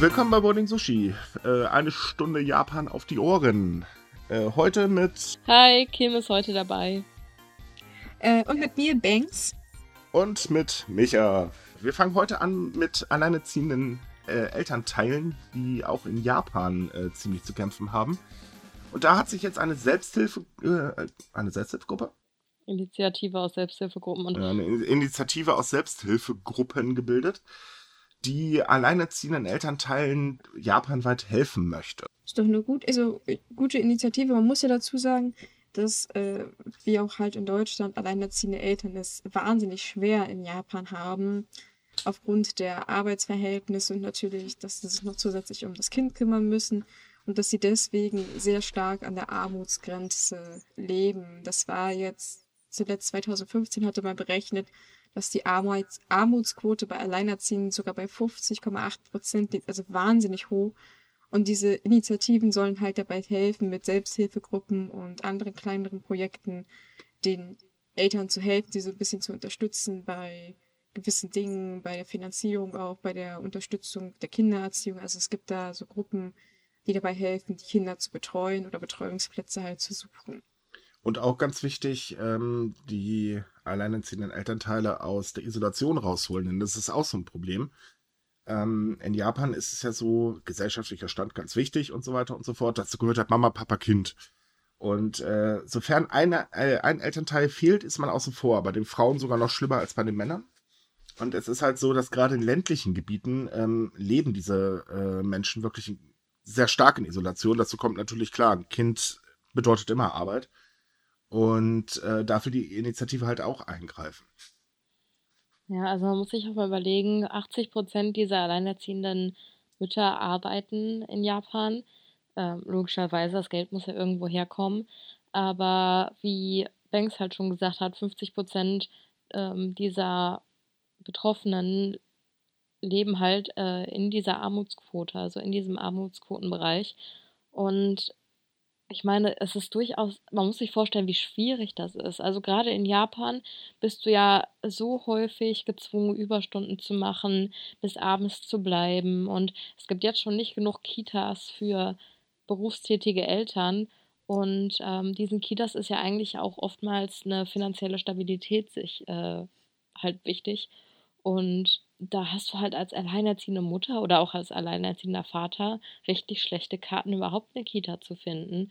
Willkommen bei Boarding Sushi. Äh, eine Stunde Japan auf die Ohren. Äh, heute mit. Hi, Kim ist heute dabei. Äh, und mit mir, Banks. Und mit Micha. Wir fangen heute an mit alleinerziehenden äh, Elternteilen, die auch in Japan äh, ziemlich zu kämpfen haben. Und da hat sich jetzt eine Selbsthilfe, äh, eine Selbsthilfegruppe? Initiative aus Selbsthilfegruppen und. Eine Initiative aus Selbsthilfegruppen gebildet, die alleinerziehenden Elternteilen japanweit helfen möchte. Ist doch eine gut, also, gute Initiative. Man muss ja dazu sagen, dass äh, wir auch halt in Deutschland alleinerziehende Eltern es wahnsinnig schwer in Japan haben, aufgrund der Arbeitsverhältnisse und natürlich, dass sie sich noch zusätzlich um das Kind kümmern müssen und dass sie deswegen sehr stark an der Armutsgrenze leben. Das war jetzt zuletzt 2015 hatte man berechnet, dass die Armuts Armutsquote bei Alleinerziehenden sogar bei 50,8 Prozent liegt, also wahnsinnig hoch. Und diese Initiativen sollen halt dabei helfen, mit Selbsthilfegruppen und anderen kleineren Projekten den Eltern zu helfen, sie so ein bisschen zu unterstützen bei gewissen Dingen, bei der Finanzierung auch, bei der Unterstützung der Kindererziehung. Also es gibt da so Gruppen, die dabei helfen, die Kinder zu betreuen oder Betreuungsplätze halt zu suchen. Und auch ganz wichtig, ähm, die alleinerziehenden Elternteile aus der Isolation rausholen, denn das ist auch so ein Problem. Ähm, in Japan ist es ja so, gesellschaftlicher Stand ganz wichtig und so weiter und so fort. Dazu gehört halt Mama, Papa, Kind. Und äh, sofern eine, äh, ein Elternteil fehlt, ist man außen vor. Bei den Frauen sogar noch schlimmer als bei den Männern. Und es ist halt so, dass gerade in ländlichen Gebieten ähm, leben diese äh, Menschen wirklich sehr stark in Isolation. Dazu kommt natürlich klar, ein Kind bedeutet immer Arbeit. Und äh, dafür die Initiative halt auch eingreifen. Ja, also man muss sich auch mal überlegen, 80 Prozent dieser alleinerziehenden Mütter arbeiten in Japan. Ähm, logischerweise, das Geld muss ja irgendwo herkommen. Aber wie Banks halt schon gesagt hat, 50 Prozent ähm, dieser Betroffenen leben halt äh, in dieser Armutsquote, also in diesem Armutsquotenbereich. Und ich meine, es ist durchaus, man muss sich vorstellen, wie schwierig das ist. Also gerade in Japan bist du ja so häufig gezwungen, Überstunden zu machen, bis abends zu bleiben. Und es gibt jetzt schon nicht genug Kitas für berufstätige Eltern. Und ähm, diesen Kitas ist ja eigentlich auch oftmals eine finanzielle Stabilität sich äh, halt wichtig. Und da hast du halt als alleinerziehende Mutter oder auch als alleinerziehender Vater richtig schlechte Karten, überhaupt eine Kita zu finden.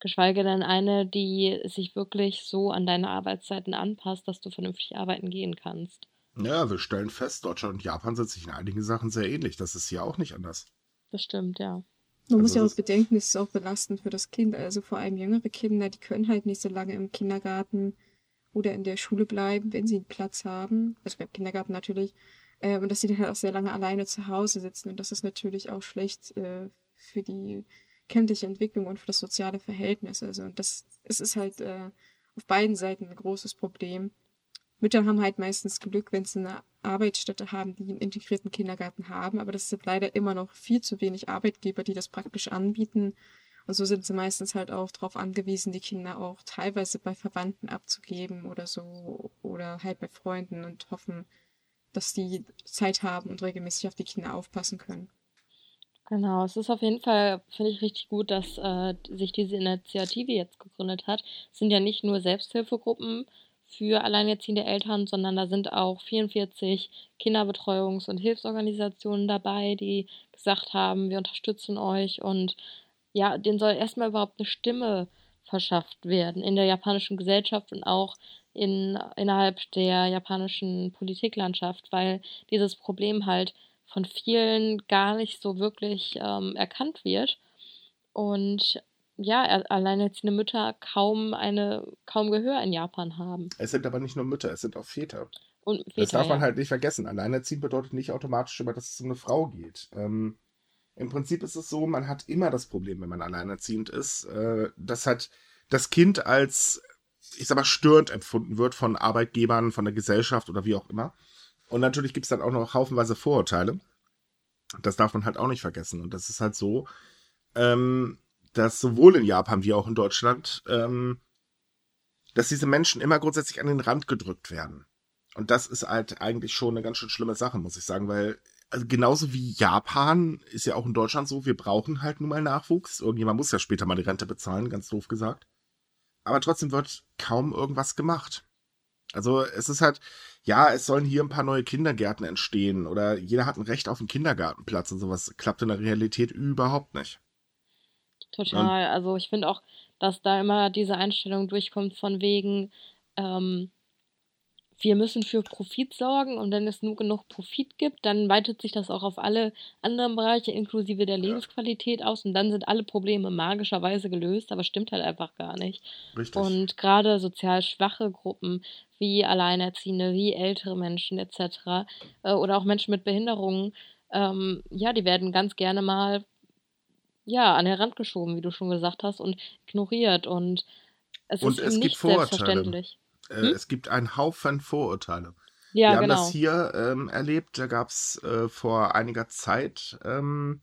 Geschweige denn eine, die sich wirklich so an deine Arbeitszeiten anpasst, dass du vernünftig arbeiten gehen kannst. Ja, wir stellen fest, Deutschland und Japan sind sich in einigen Sachen sehr ähnlich. Das ist hier auch nicht anders. Das stimmt, ja. Man also muss ja auch bedenken, es ist auch belastend für das Kind. Also vor allem jüngere Kinder, die können halt nicht so lange im Kindergarten oder in der Schule bleiben, wenn sie einen Platz haben. Also beim Kindergarten natürlich. Äh, und dass sie dann halt auch sehr lange alleine zu Hause sitzen. Und das ist natürlich auch schlecht äh, für die kindliche Entwicklung und für das soziale Verhältnis. Also und das es ist halt äh, auf beiden Seiten ein großes Problem. Mütter haben halt meistens Glück, wenn sie eine Arbeitsstätte haben, die einen integrierten Kindergarten haben, aber das sind leider immer noch viel zu wenig Arbeitgeber, die das praktisch anbieten. Und so sind sie meistens halt auch darauf angewiesen, die Kinder auch teilweise bei Verwandten abzugeben oder so oder halt bei Freunden und hoffen, dass die Zeit haben und regelmäßig auf die Kinder aufpassen können. Genau, es ist auf jeden Fall, finde ich, richtig gut, dass äh, sich diese Initiative jetzt gegründet hat. Es sind ja nicht nur Selbsthilfegruppen für alleinerziehende Eltern, sondern da sind auch 44 Kinderbetreuungs- und Hilfsorganisationen dabei, die gesagt haben, wir unterstützen euch und ja, denen soll erstmal überhaupt eine Stimme verschafft werden in der japanischen Gesellschaft und auch in, innerhalb der japanischen Politiklandschaft, weil dieses Problem halt von vielen gar nicht so wirklich ähm, erkannt wird. Und ja, alleinerziehende Mütter kaum eine, kaum Gehör in Japan haben. Es sind aber nicht nur Mütter, es sind auch Väter. Und Väter, das darf man ja. halt nicht vergessen. Alleinerziehend bedeutet nicht automatisch immer, dass es um eine Frau geht. Ähm, Im Prinzip ist es so, man hat immer das Problem, wenn man alleinerziehend ist, äh, dass halt das Kind als, ich sag mal, störend empfunden wird von Arbeitgebern, von der Gesellschaft oder wie auch immer. Und natürlich gibt es dann auch noch haufenweise Vorurteile. Das darf man halt auch nicht vergessen. Und das ist halt so, ähm, dass sowohl in Japan wie auch in Deutschland, ähm, dass diese Menschen immer grundsätzlich an den Rand gedrückt werden. Und das ist halt eigentlich schon eine ganz schön schlimme Sache, muss ich sagen, weil also genauso wie Japan ist ja auch in Deutschland so, wir brauchen halt nun mal Nachwuchs. Irgendjemand muss ja später mal die Rente bezahlen, ganz doof gesagt. Aber trotzdem wird kaum irgendwas gemacht. Also es ist halt, ja, es sollen hier ein paar neue Kindergärten entstehen oder jeder hat ein Recht auf einen Kindergartenplatz und sowas klappt in der Realität überhaupt nicht. Total. Und also ich finde auch, dass da immer diese Einstellung durchkommt von wegen, ähm, wir müssen für Profit sorgen und wenn es nur genug Profit gibt, dann weitet sich das auch auf alle anderen Bereiche inklusive der Lebensqualität aus und dann sind alle Probleme magischerweise gelöst, aber stimmt halt einfach gar nicht. Richtig. Und gerade sozial schwache Gruppen wie Alleinerziehende, wie ältere Menschen etc. Äh, oder auch Menschen mit Behinderungen, ähm, ja, die werden ganz gerne mal ja, an den Rand geschoben, wie du schon gesagt hast, und ignoriert und es und ist es nicht selbstverständlich. Äh, hm? Es gibt einen Haufen Vorurteile. Ja, Wir haben genau. das hier ähm, erlebt, da gab es äh, vor einiger Zeit, ähm,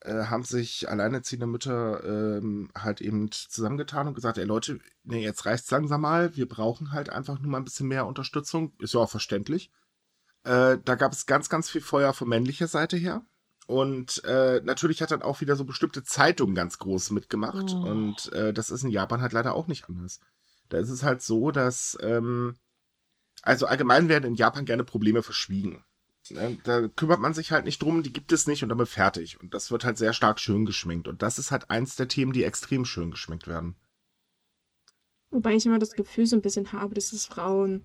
äh, haben sich alleinerziehende Mütter ähm, halt eben zusammengetan und gesagt, ey Leute, nee, jetzt reicht's langsam mal, wir brauchen halt einfach nur mal ein bisschen mehr Unterstützung, ist ja auch verständlich. Äh, da gab es ganz, ganz viel Feuer von männlicher Seite her. Und äh, natürlich hat dann auch wieder so bestimmte Zeitungen ganz groß mitgemacht. Oh. Und äh, das ist in Japan halt leider auch nicht anders. Da ist es halt so, dass, ähm, also allgemein werden in Japan gerne Probleme verschwiegen. Ne? Da kümmert man sich halt nicht drum, die gibt es nicht und damit fertig. Und das wird halt sehr stark schön geschminkt. Und das ist halt eins der Themen, die extrem schön geschminkt werden. Wobei ich immer das Gefühl so ein bisschen habe, dass es Frauen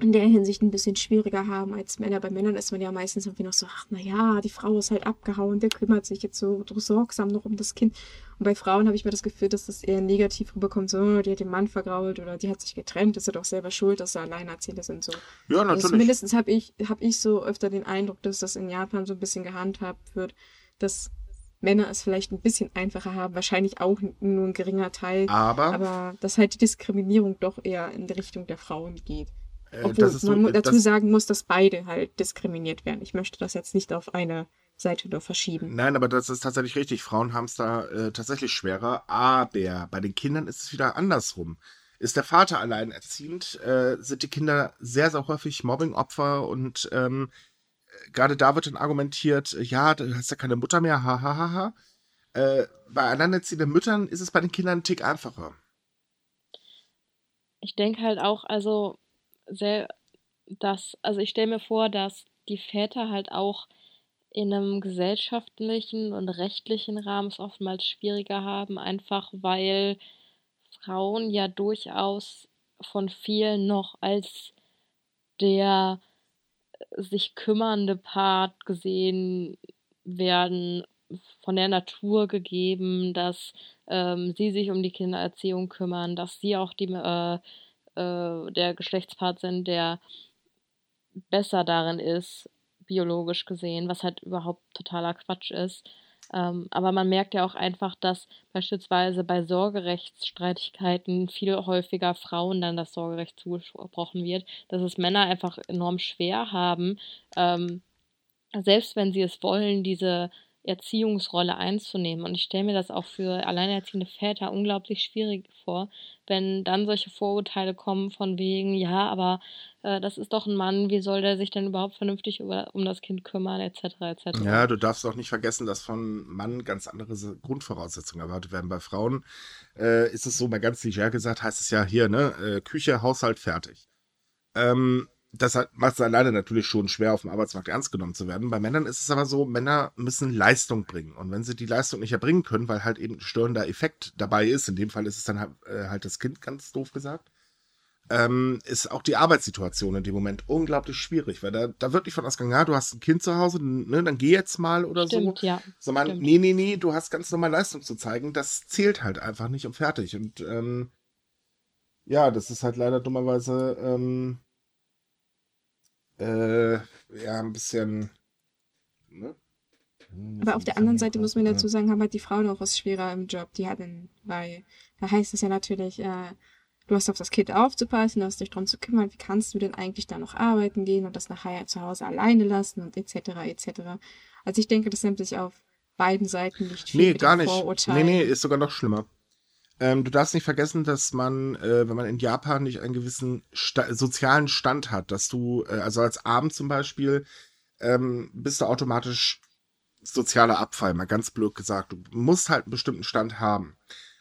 in der Hinsicht ein bisschen schwieriger haben als Männer. Bei Männern ist man ja meistens irgendwie noch so, ach naja, die Frau ist halt abgehauen, der kümmert sich jetzt so sorgsam noch um das Kind. Und bei Frauen habe ich mir das Gefühl, dass das eher negativ rüberkommt, so, die hat den Mann vergrault oder die hat sich getrennt, ist ja doch selber schuld, dass sie alleinerziehende sind. So. Ja, also natürlich. Also zumindest habe ich, hab ich so öfter den Eindruck, dass das in Japan so ein bisschen gehandhabt wird, dass Männer es vielleicht ein bisschen einfacher haben, wahrscheinlich auch nur ein geringer Teil. Aber, aber dass halt die Diskriminierung doch eher in die Richtung der Frauen geht. Äh, Obwohl so, man dazu das, sagen muss, dass beide halt diskriminiert werden. Ich möchte das jetzt nicht auf eine Seite nur verschieben. Nein, aber das ist tatsächlich richtig. Frauen haben es da äh, tatsächlich schwerer. Aber bei den Kindern ist es wieder andersrum. Ist der Vater alleinerziehend, äh, sind die Kinder sehr, sehr häufig Mobbingopfer und ähm, gerade da wird dann argumentiert, ja, du hast ja keine Mutter mehr, hahaha. Ha, ha, ha. Äh, bei alleinerziehenden Müttern ist es bei den Kindern ein Tick einfacher. Ich denke halt auch, also sehr, dass, also ich stelle mir vor, dass die Väter halt auch in einem gesellschaftlichen und rechtlichen Rahmen es oftmals schwieriger haben, einfach weil Frauen ja durchaus von vielen noch als der sich kümmernde Part gesehen werden, von der Natur gegeben, dass ähm, sie sich um die Kindererziehung kümmern, dass sie auch die äh, äh, der Geschlechtspart sind, der besser darin ist, biologisch gesehen, was halt überhaupt totaler Quatsch ist. Ähm, aber man merkt ja auch einfach, dass beispielsweise bei Sorgerechtsstreitigkeiten viel häufiger Frauen dann das Sorgerecht zugesprochen wird, dass es Männer einfach enorm schwer haben, ähm, selbst wenn sie es wollen, diese Erziehungsrolle einzunehmen. Und ich stelle mir das auch für alleinerziehende Väter unglaublich schwierig vor, wenn dann solche Vorurteile kommen von wegen, ja, aber äh, das ist doch ein Mann, wie soll der sich denn überhaupt vernünftig über, um das Kind kümmern, etc. etc. Ja, du darfst auch nicht vergessen, dass von Mann ganz andere Grundvoraussetzungen erwartet werden. Bei Frauen äh, ist es so, mal ganz leger gesagt, heißt es ja hier, ne, äh, Küche, Haushalt, fertig. Ähm, das macht es alleine natürlich schon schwer, auf dem Arbeitsmarkt ernst genommen zu werden. Bei Männern ist es aber so, Männer müssen Leistung bringen. Und wenn sie die Leistung nicht erbringen können, weil halt eben ein störender Effekt dabei ist, in dem Fall ist es dann halt, äh, halt das Kind, ganz doof gesagt, ähm, ist auch die Arbeitssituation in dem Moment unglaublich schwierig, weil da, da wird nicht von ausgegangen, ja, du hast ein Kind zu Hause, ne, dann geh jetzt mal oder stimmt, so. Ja, Sondern, stimmt. nee, nee, nee, du hast ganz normal Leistung zu zeigen. Das zählt halt einfach nicht und fertig. Und ähm, ja, das ist halt leider dummerweise ähm, äh, ja, ein bisschen. Ne? Aber auf der anderen Seite muss man dazu sagen, haben halt die Frauen auch was schwerer im Job. Die hatten, weil da heißt es ja natürlich, äh, du hast auf das Kind aufzupassen, du hast dich darum zu kümmern, wie kannst du denn eigentlich da noch arbeiten gehen und das nachher zu Hause alleine lassen und etc. etc. Also ich denke, das nimmt sich auf beiden Seiten nicht viel. Nee, gar nicht. Nee, nee, ist sogar noch schlimmer. Ähm, du darfst nicht vergessen, dass man, äh, wenn man in Japan nicht einen gewissen Sta sozialen Stand hat, dass du, äh, also als Abend zum Beispiel, ähm, bist du automatisch sozialer Abfall, mal ganz blöd gesagt. Du musst halt einen bestimmten Stand haben.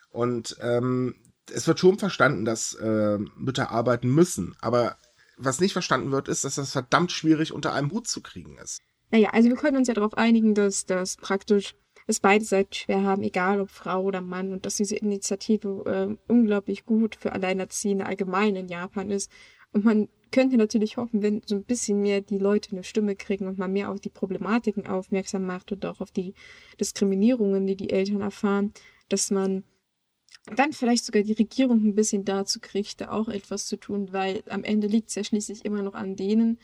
Und ähm, es wird schon verstanden, dass äh, Mütter arbeiten müssen. Aber was nicht verstanden wird, ist, dass das verdammt schwierig unter einem Hut zu kriegen ist. Naja, also wir können uns ja darauf einigen, dass das praktisch es beide Seiten schwer haben, egal ob Frau oder Mann, und dass diese Initiative äh, unglaublich gut für Alleinerziehende allgemein in Japan ist. Und man könnte natürlich hoffen, wenn so ein bisschen mehr die Leute eine Stimme kriegen und man mehr auf die Problematiken aufmerksam macht und auch auf die Diskriminierungen, die die Eltern erfahren, dass man dann vielleicht sogar die Regierung ein bisschen dazu kriegt, da auch etwas zu tun, weil am Ende liegt es ja schließlich immer noch an denen,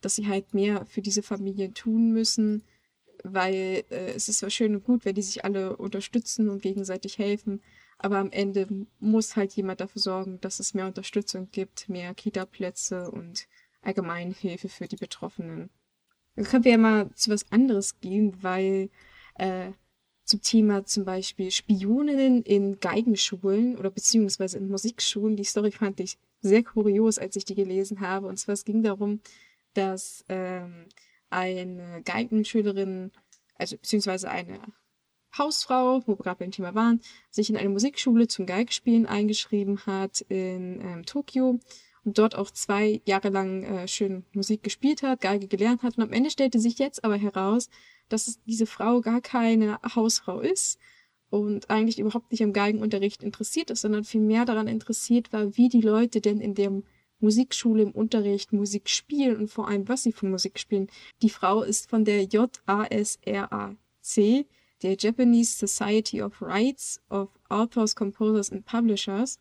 dass sie halt mehr für diese Familien tun müssen, weil äh, es ist zwar schön und gut, wenn die sich alle unterstützen und gegenseitig helfen, aber am Ende muss halt jemand dafür sorgen, dass es mehr Unterstützung gibt, mehr Kita-Plätze und allgemeine Hilfe für die Betroffenen. Dann können wir ja mal zu was anderes gehen, weil äh, zum Thema zum Beispiel Spioninnen in Geigenschulen oder beziehungsweise in Musikschulen. Die Story fand ich sehr kurios, als ich die gelesen habe. Und zwar es ging darum, dass ähm, eine Geigenschülerin, also beziehungsweise eine Hausfrau, wo wir gerade beim Thema waren, sich in eine Musikschule zum Geigespielen eingeschrieben hat in ähm, Tokio und dort auch zwei Jahre lang äh, schön Musik gespielt hat, Geige gelernt hat. Und am Ende stellte sich jetzt aber heraus, dass diese Frau gar keine Hausfrau ist und eigentlich überhaupt nicht am Geigenunterricht interessiert ist, sondern vielmehr daran interessiert war, wie die Leute denn in der Musikschule im Unterricht Musik spielen und vor allem, was sie für Musik spielen. Die Frau ist von der JASRAC, der Japanese Society of Rights of Authors, Composers and Publishers.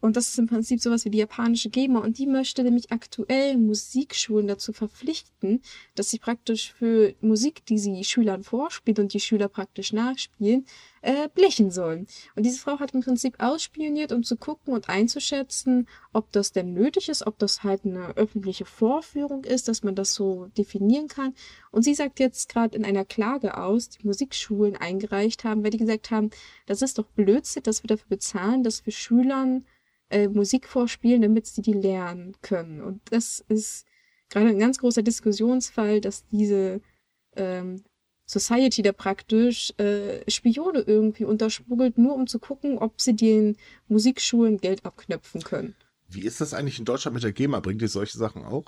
Und das ist im Prinzip sowas wie die japanische GEMA. Und die möchte nämlich aktuell Musikschulen dazu verpflichten, dass sie praktisch für Musik, die sie Schülern vorspielt und die Schüler praktisch nachspielen, äh, blechen sollen. Und diese Frau hat im Prinzip ausspioniert, um zu gucken und einzuschätzen, ob das denn nötig ist, ob das halt eine öffentliche Vorführung ist, dass man das so definieren kann. Und sie sagt jetzt gerade in einer Klage aus, die Musikschulen eingereicht haben, weil die gesagt haben, das ist doch Blödsinn, dass wir dafür bezahlen, dass wir Schülern äh, Musik vorspielen, damit sie die lernen können. Und das ist gerade ein ganz großer Diskussionsfall, dass diese ähm, Society da praktisch äh, Spione irgendwie unterschmuggelt, nur um zu gucken, ob sie den Musikschulen Geld abknöpfen können. Wie ist das eigentlich in Deutschland mit der GEMA? Bringt ihr solche Sachen auch?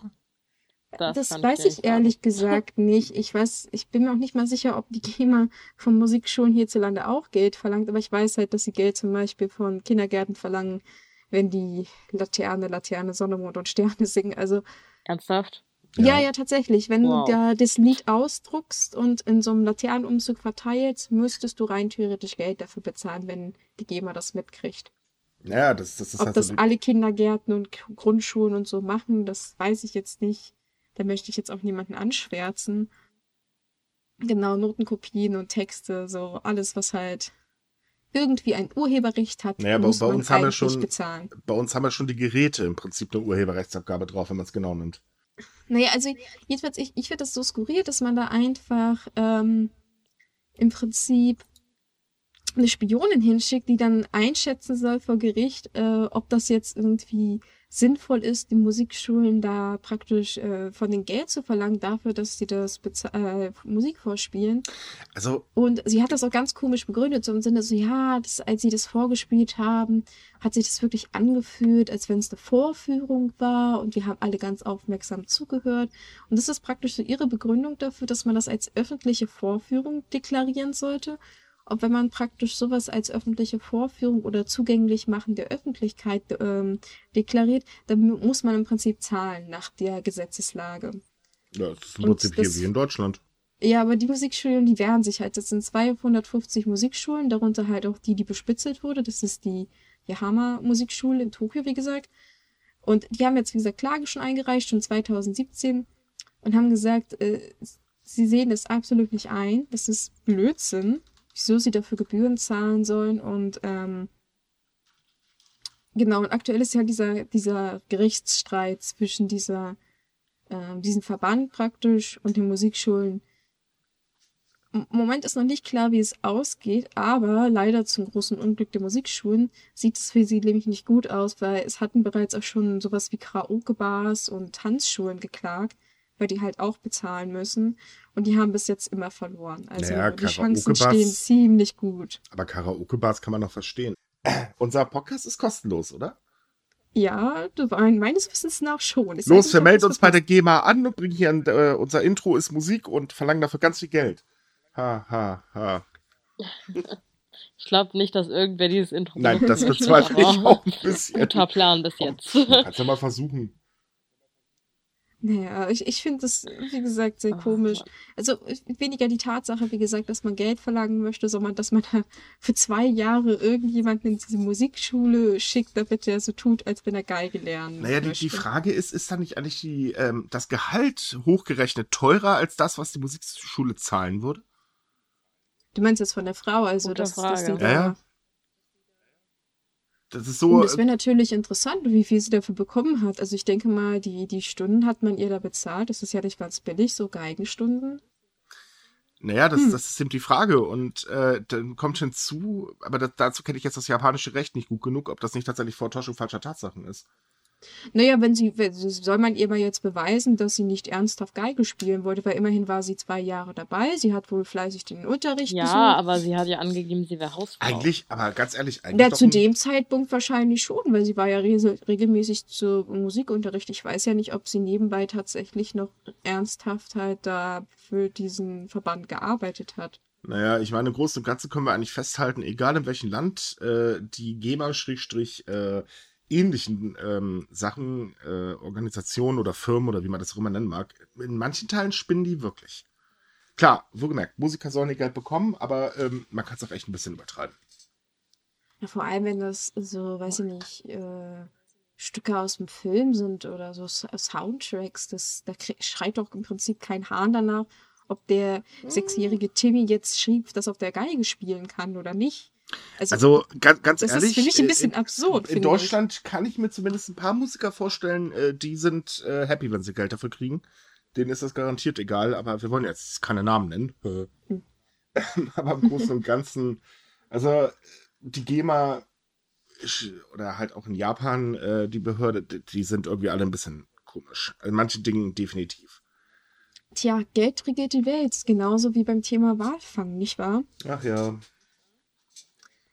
Das, das weiß ich ehrlich haben. gesagt nicht. Ich weiß, ich bin mir auch nicht mal sicher, ob die GEMA von Musikschulen hierzulande auch Geld verlangt, aber ich weiß halt, dass sie Geld zum Beispiel von Kindergärten verlangen, wenn die Laterne, Laterne, Sonne, Mond und Sterne singen. Also. Ernsthaft? Ja, ja, ja tatsächlich. Wenn wow. du da das Lied ausdruckst und in so einem Laternenumzug verteilst, müsstest du rein theoretisch Geld dafür bezahlen, wenn die GEMA das mitkriegt. Ja, das, das ist Ob halt das so alle Kindergärten und Grundschulen und so machen, das weiß ich jetzt nicht. Da möchte ich jetzt auch niemanden anschwärzen. Genau, Notenkopien und Texte, so alles, was halt irgendwie ein Urheberrecht hat, naja, muss bei, bei uns haben wir schon, bezahlen. Bei uns haben wir schon die Geräte im Prinzip eine Urheberrechtsabgabe drauf, wenn man es genau nimmt. Naja, also jedenfalls, ich, ich finde das so skurril, dass man da einfach ähm, im Prinzip eine Spionin hinschickt, die dann einschätzen soll vor Gericht, äh, ob das jetzt irgendwie sinnvoll ist, die Musikschulen da praktisch äh, von den Geld zu verlangen dafür, dass sie das äh, Musik vorspielen. Also und sie hat das auch ganz komisch begründet, so im Sinne so, ja, das, als sie das vorgespielt haben, hat sich das wirklich angefühlt, als wenn es eine Vorführung war und wir haben alle ganz aufmerksam zugehört. Und das ist praktisch so ihre Begründung dafür, dass man das als öffentliche Vorführung deklarieren sollte ob wenn man praktisch sowas als öffentliche Vorführung oder zugänglich machen der Öffentlichkeit ähm, deklariert, dann muss man im Prinzip zahlen nach der Gesetzeslage. Ja, das ist im Prinzip hier wie in Deutschland. Ja, aber die Musikschulen, die wehren sich halt. Das sind 250 Musikschulen, darunter halt auch die, die bespitzelt wurde. Das ist die Yahama Musikschule in Tokio, wie gesagt. Und die haben jetzt, wie gesagt, Klage schon eingereicht, schon 2017, und haben gesagt, äh, sie sehen das absolut nicht ein. Das ist Blödsinn wieso sie dafür Gebühren zahlen sollen und ähm, genau, und aktuell ist ja dieser, dieser Gerichtsstreit zwischen dieser, äh, diesem Verband praktisch und den Musikschulen. Im Moment ist noch nicht klar, wie es ausgeht, aber leider zum großen Unglück der Musikschulen sieht es für sie nämlich nicht gut aus, weil es hatten bereits auch schon sowas wie Karaoke-Bars und Tanzschulen geklagt, weil die halt auch bezahlen müssen. Und die haben bis jetzt immer verloren. Also naja, die Chancen stehen ziemlich gut. Aber Karaoke-Bars kann man noch verstehen. Unser Podcast ist kostenlos, oder? Ja, meines Wissens nach schon. Ich Los, wir melden uns bei der GEMA an und bringen hier ein, äh, unser Intro ist Musik und verlangen dafür ganz viel Geld. Ha, ha, ha. Ich glaube nicht, dass irgendwer dieses Intro Nein, das bezweifle ich auch ein bisschen. Guter Plan bis jetzt. Kannst ja mal versuchen. Naja, ich, ich finde das, wie gesagt, sehr oh, komisch. Also weniger die Tatsache, wie gesagt, dass man Geld verlangen möchte, sondern dass man für zwei Jahre irgendjemanden in diese Musikschule schickt, damit er so tut, als wenn er Geige lernen Naja, die, die Frage ist, ist da nicht eigentlich die, ähm, das Gehalt hochgerechnet teurer als das, was die Musikschule zahlen würde? Du meinst jetzt von der Frau, also Gute dass, dass die da, ja, ja. Das ist so. das wäre natürlich interessant, wie viel sie dafür bekommen hat. Also ich denke mal, die, die Stunden hat man ihr da bezahlt. Das ist ja nicht ganz billig, so Geigenstunden. Naja, das, hm. das ist eben die Frage. Und äh, dann kommt hinzu, aber das, dazu kenne ich jetzt das japanische Recht nicht gut genug, ob das nicht tatsächlich Vortäuschung falscher Tatsachen ist. Naja, wenn sie, soll man ihr mal jetzt beweisen, dass sie nicht ernsthaft Geige spielen wollte, weil immerhin war sie zwei Jahre dabei. Sie hat wohl fleißig den Unterricht Ja, besucht. aber sie hat ja angegeben, sie wäre Hausfrau. Eigentlich, aber ganz ehrlich, eigentlich. Ja, zu dem Zeitpunkt wahrscheinlich schon, weil sie war ja re regelmäßig zu Musikunterricht. Ich weiß ja nicht, ob sie nebenbei tatsächlich noch ernsthaft halt da für diesen Verband gearbeitet hat. Naja, ich meine, im Großen und Ganzen können wir eigentlich festhalten, egal in welchem Land äh, die GEMA-Strich äh, ähnlichen ähm, Sachen, äh, Organisationen oder Firmen oder wie man das auch immer nennen mag, in manchen Teilen spinnen die wirklich. Klar, wohlgemerkt, Musiker sollen ihr Geld bekommen, aber ähm, man kann es auch echt ein bisschen übertreiben. Ja, vor allem, wenn das so, weiß ich nicht, äh, Stücke aus dem Film sind oder so Soundtracks, das, da schreit doch im Prinzip kein Hahn danach, ob der sechsjährige Timmy jetzt schrieb, dass auf der Geige spielen kann oder nicht. Also, also ganz, ganz das ehrlich. Das ist für mich ein bisschen in, absurd. In Deutschland ich. kann ich mir zumindest ein paar Musiker vorstellen, äh, die sind äh, happy, wenn sie Geld dafür kriegen. Denen ist das garantiert egal, aber wir wollen jetzt keine Namen nennen. Hm. aber im Großen und Ganzen, also die GEMA oder halt auch in Japan, äh, die Behörde, die sind irgendwie alle ein bisschen komisch. In manchen Dingen definitiv. Tja, Geld regiert die Welt, genauso wie beim Thema Walfang, nicht wahr? Ach ja,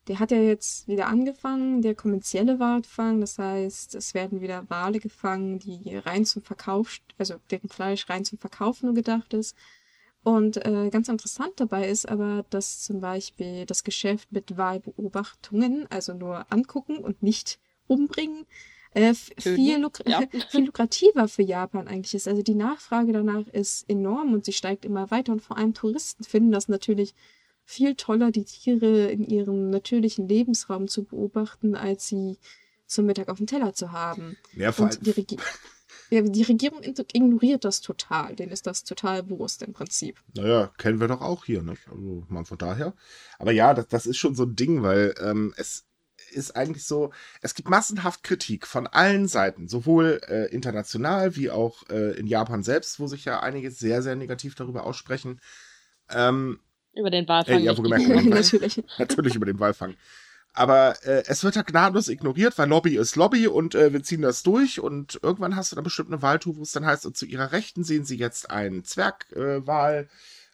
der hat ja jetzt wieder angefangen, der kommerzielle Walfang. Das heißt, es werden wieder Wale gefangen, die rein zum Verkauf, also deren Fleisch rein zum Verkauf nur gedacht ist. Und äh, ganz interessant dabei ist aber, dass zum Beispiel das Geschäft mit Wahlbeobachtungen, also nur angucken und nicht umbringen, äh, viel, luk ja. viel lukrativer für Japan eigentlich ist. Also die Nachfrage danach ist enorm und sie steigt immer weiter und vor allem Touristen finden das natürlich viel toller, die Tiere in ihrem natürlichen Lebensraum zu beobachten, als sie zum Mittag auf dem Teller zu haben. Ja, Und die, Regi ja, die Regierung ignoriert das total. Denen ist das total bewusst im Prinzip. Naja, kennen wir doch auch hier, nicht? Also man von daher. Aber ja, das, das ist schon so ein Ding, weil ähm, es ist eigentlich so, es gibt massenhaft Kritik von allen Seiten, sowohl äh, international wie auch äh, in Japan selbst, wo sich ja einige sehr, sehr negativ darüber aussprechen. Ähm, über den Walfang. Äh, ja, wo gemerkt, natürlich. natürlich über den Walfang. Aber äh, es wird ja gnadenlos ignoriert, weil Lobby ist Lobby und äh, wir ziehen das durch und irgendwann hast du dann bestimmt eine Wahltour, wo es dann heißt, und zu ihrer Rechten sehen sie jetzt einen Zwergwal äh,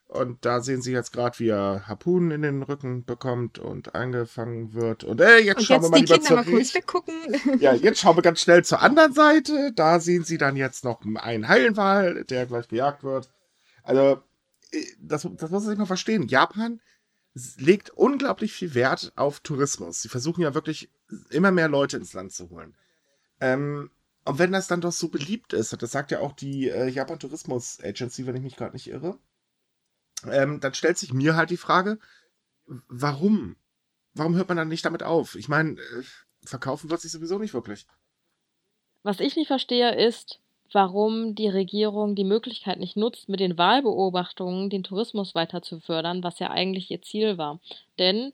und da sehen sie jetzt gerade, wie er Harpunen in den Rücken bekommt und eingefangen wird. Und äh, jetzt und schauen jetzt wir mal lieber Kinder. Mal ja, jetzt schauen wir ganz schnell zur anderen Seite. Da sehen sie dann jetzt noch einen Heilenwal, der gleich gejagt wird. Also das, das muss man sich mal verstehen. Japan legt unglaublich viel Wert auf Tourismus. Sie versuchen ja wirklich immer mehr Leute ins Land zu holen. Ähm, und wenn das dann doch so beliebt ist, das sagt ja auch die äh, Japan Tourismus Agency, wenn ich mich gerade nicht irre, ähm, dann stellt sich mir halt die Frage, warum? Warum hört man dann nicht damit auf? Ich meine, äh, verkaufen wird sich sowieso nicht wirklich. Was ich nicht verstehe, ist, warum die Regierung die Möglichkeit nicht nutzt, mit den Wahlbeobachtungen den Tourismus weiter zu fördern, was ja eigentlich ihr Ziel war. Denn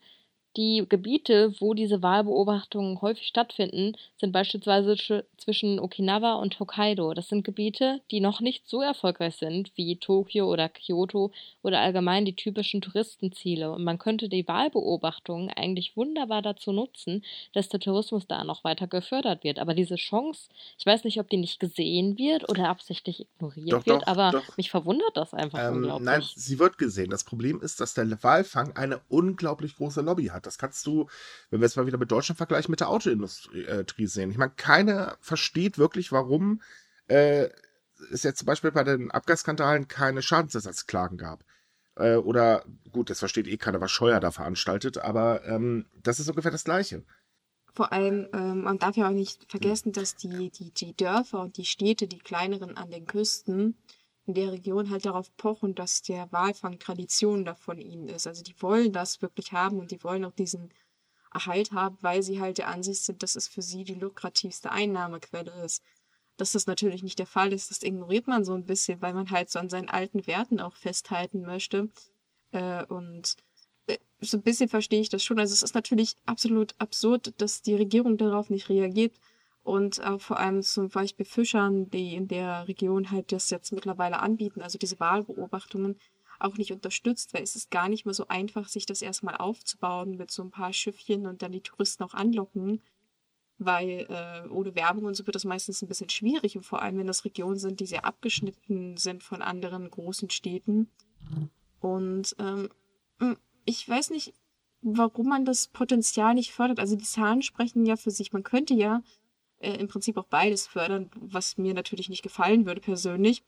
die Gebiete, wo diese Wahlbeobachtungen häufig stattfinden, sind beispielsweise zwischen Okinawa und Hokkaido. Das sind Gebiete, die noch nicht so erfolgreich sind wie Tokio oder Kyoto oder allgemein die typischen Touristenziele. Und man könnte die Wahlbeobachtungen eigentlich wunderbar dazu nutzen, dass der Tourismus da noch weiter gefördert wird. Aber diese Chance, ich weiß nicht, ob die nicht gesehen wird oder absichtlich ignoriert doch, wird, doch, aber doch. mich verwundert das einfach ähm, unglaublich. Nein, sie wird gesehen. Das Problem ist, dass der Walfang eine unglaublich große Lobby hat. Das kannst du, wenn wir es mal wieder mit Deutschland vergleichen, mit der Autoindustrie äh, sehen. Ich meine, keiner versteht wirklich, warum äh, es jetzt zum Beispiel bei den Abgasskandalen keine Schadensersatzklagen gab. Äh, oder gut, das versteht eh keiner, was Scheuer da veranstaltet, aber ähm, das ist ungefähr das Gleiche. Vor allem, ähm, man darf ja auch nicht vergessen, dass die, die, die Dörfer und die Städte, die kleineren an den Küsten, in der Region halt darauf pochen, dass der Walfang Tradition davon ihnen ist. Also die wollen das wirklich haben und die wollen auch diesen Erhalt haben, weil sie halt der Ansicht sind, dass es für sie die lukrativste Einnahmequelle ist. Dass das natürlich nicht der Fall ist, das ignoriert man so ein bisschen, weil man halt so an seinen alten Werten auch festhalten möchte. Äh, und äh, so ein bisschen verstehe ich das schon. Also es ist natürlich absolut absurd, dass die Regierung darauf nicht reagiert und äh, vor allem zum Beispiel Fischern, die in der Region halt das jetzt mittlerweile anbieten, also diese Wahlbeobachtungen, auch nicht unterstützt, weil es ist gar nicht mehr so einfach, sich das erstmal aufzubauen mit so ein paar Schiffchen und dann die Touristen auch anlocken, weil äh, ohne Werbung und so wird das meistens ein bisschen schwierig und vor allem, wenn das Regionen sind, die sehr abgeschnitten sind von anderen großen Städten. Und ähm, ich weiß nicht, warum man das Potenzial nicht fördert. Also die Zahlen sprechen ja für sich. Man könnte ja äh, im Prinzip auch beides fördern, was mir natürlich nicht gefallen würde persönlich.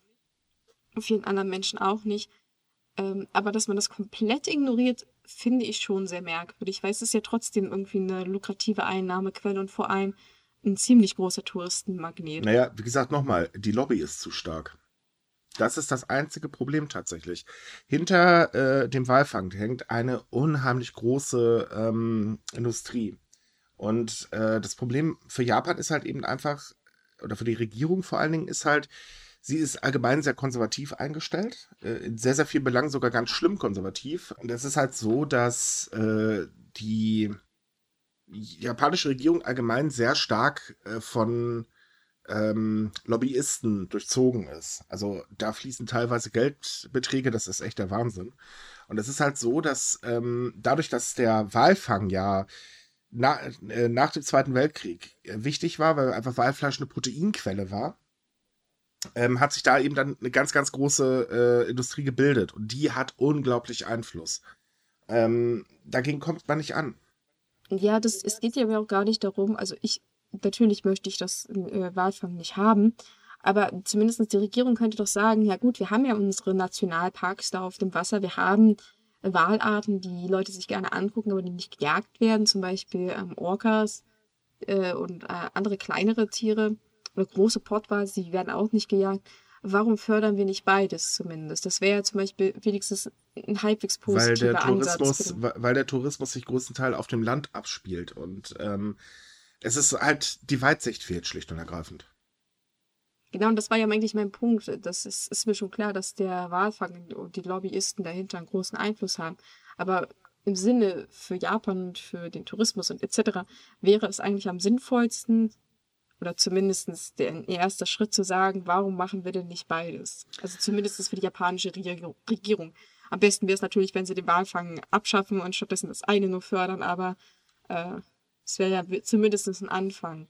Vielen anderen Menschen auch nicht. Ähm, aber dass man das komplett ignoriert, finde ich schon sehr merkwürdig, weil es ist ja trotzdem irgendwie eine lukrative Einnahmequelle und vor allem ein ziemlich großer Touristenmagnet. Naja, wie gesagt, nochmal, die Lobby ist zu stark. Das ist das einzige Problem tatsächlich. Hinter äh, dem Walfang hängt eine unheimlich große ähm, Industrie. Und äh, das Problem für Japan ist halt eben einfach, oder für die Regierung vor allen Dingen, ist halt, sie ist allgemein sehr konservativ eingestellt, äh, in sehr, sehr vielen Belangen sogar ganz schlimm konservativ. Und es ist halt so, dass äh, die japanische Regierung allgemein sehr stark äh, von ähm, Lobbyisten durchzogen ist. Also da fließen teilweise Geldbeträge, das ist echt der Wahnsinn. Und es ist halt so, dass ähm, dadurch, dass der Walfang ja na, äh, nach dem Zweiten Weltkrieg äh, wichtig war, weil einfach Walfleisch eine Proteinquelle war, ähm, hat sich da eben dann eine ganz, ganz große äh, Industrie gebildet. Und die hat unglaublich Einfluss. Ähm, dagegen kommt man nicht an. Ja, das, es geht ja auch gar nicht darum, also ich, natürlich möchte ich das äh, Walfang nicht haben, aber zumindest die Regierung könnte doch sagen, ja gut, wir haben ja unsere Nationalparks da auf dem Wasser, wir haben Walarten, die Leute sich gerne angucken, aber die nicht gejagt werden, zum Beispiel ähm, Orcas äh, und äh, andere kleinere Tiere oder große Pottwale, die werden auch nicht gejagt. Warum fördern wir nicht beides zumindest? Das wäre ja zum Beispiel wenigstens ein halbwegs positiver weil der Tourismus, Ansatz. Weil der Tourismus sich größtenteils auf dem Land abspielt und ähm, es ist halt, die Weitsicht fehlt schlicht und ergreifend. Genau, und das war ja eigentlich mein Punkt. Das ist, ist mir schon klar, dass der Walfang und die Lobbyisten dahinter einen großen Einfluss haben. Aber im Sinne für Japan und für den Tourismus und etc. wäre es eigentlich am sinnvollsten, oder zumindest der erste Schritt zu sagen, warum machen wir denn nicht beides? Also zumindest für die japanische Regierung. Am besten wäre es natürlich, wenn sie den Walfang abschaffen und stattdessen das eine nur fördern, aber äh, es wäre ja zumindest ein Anfang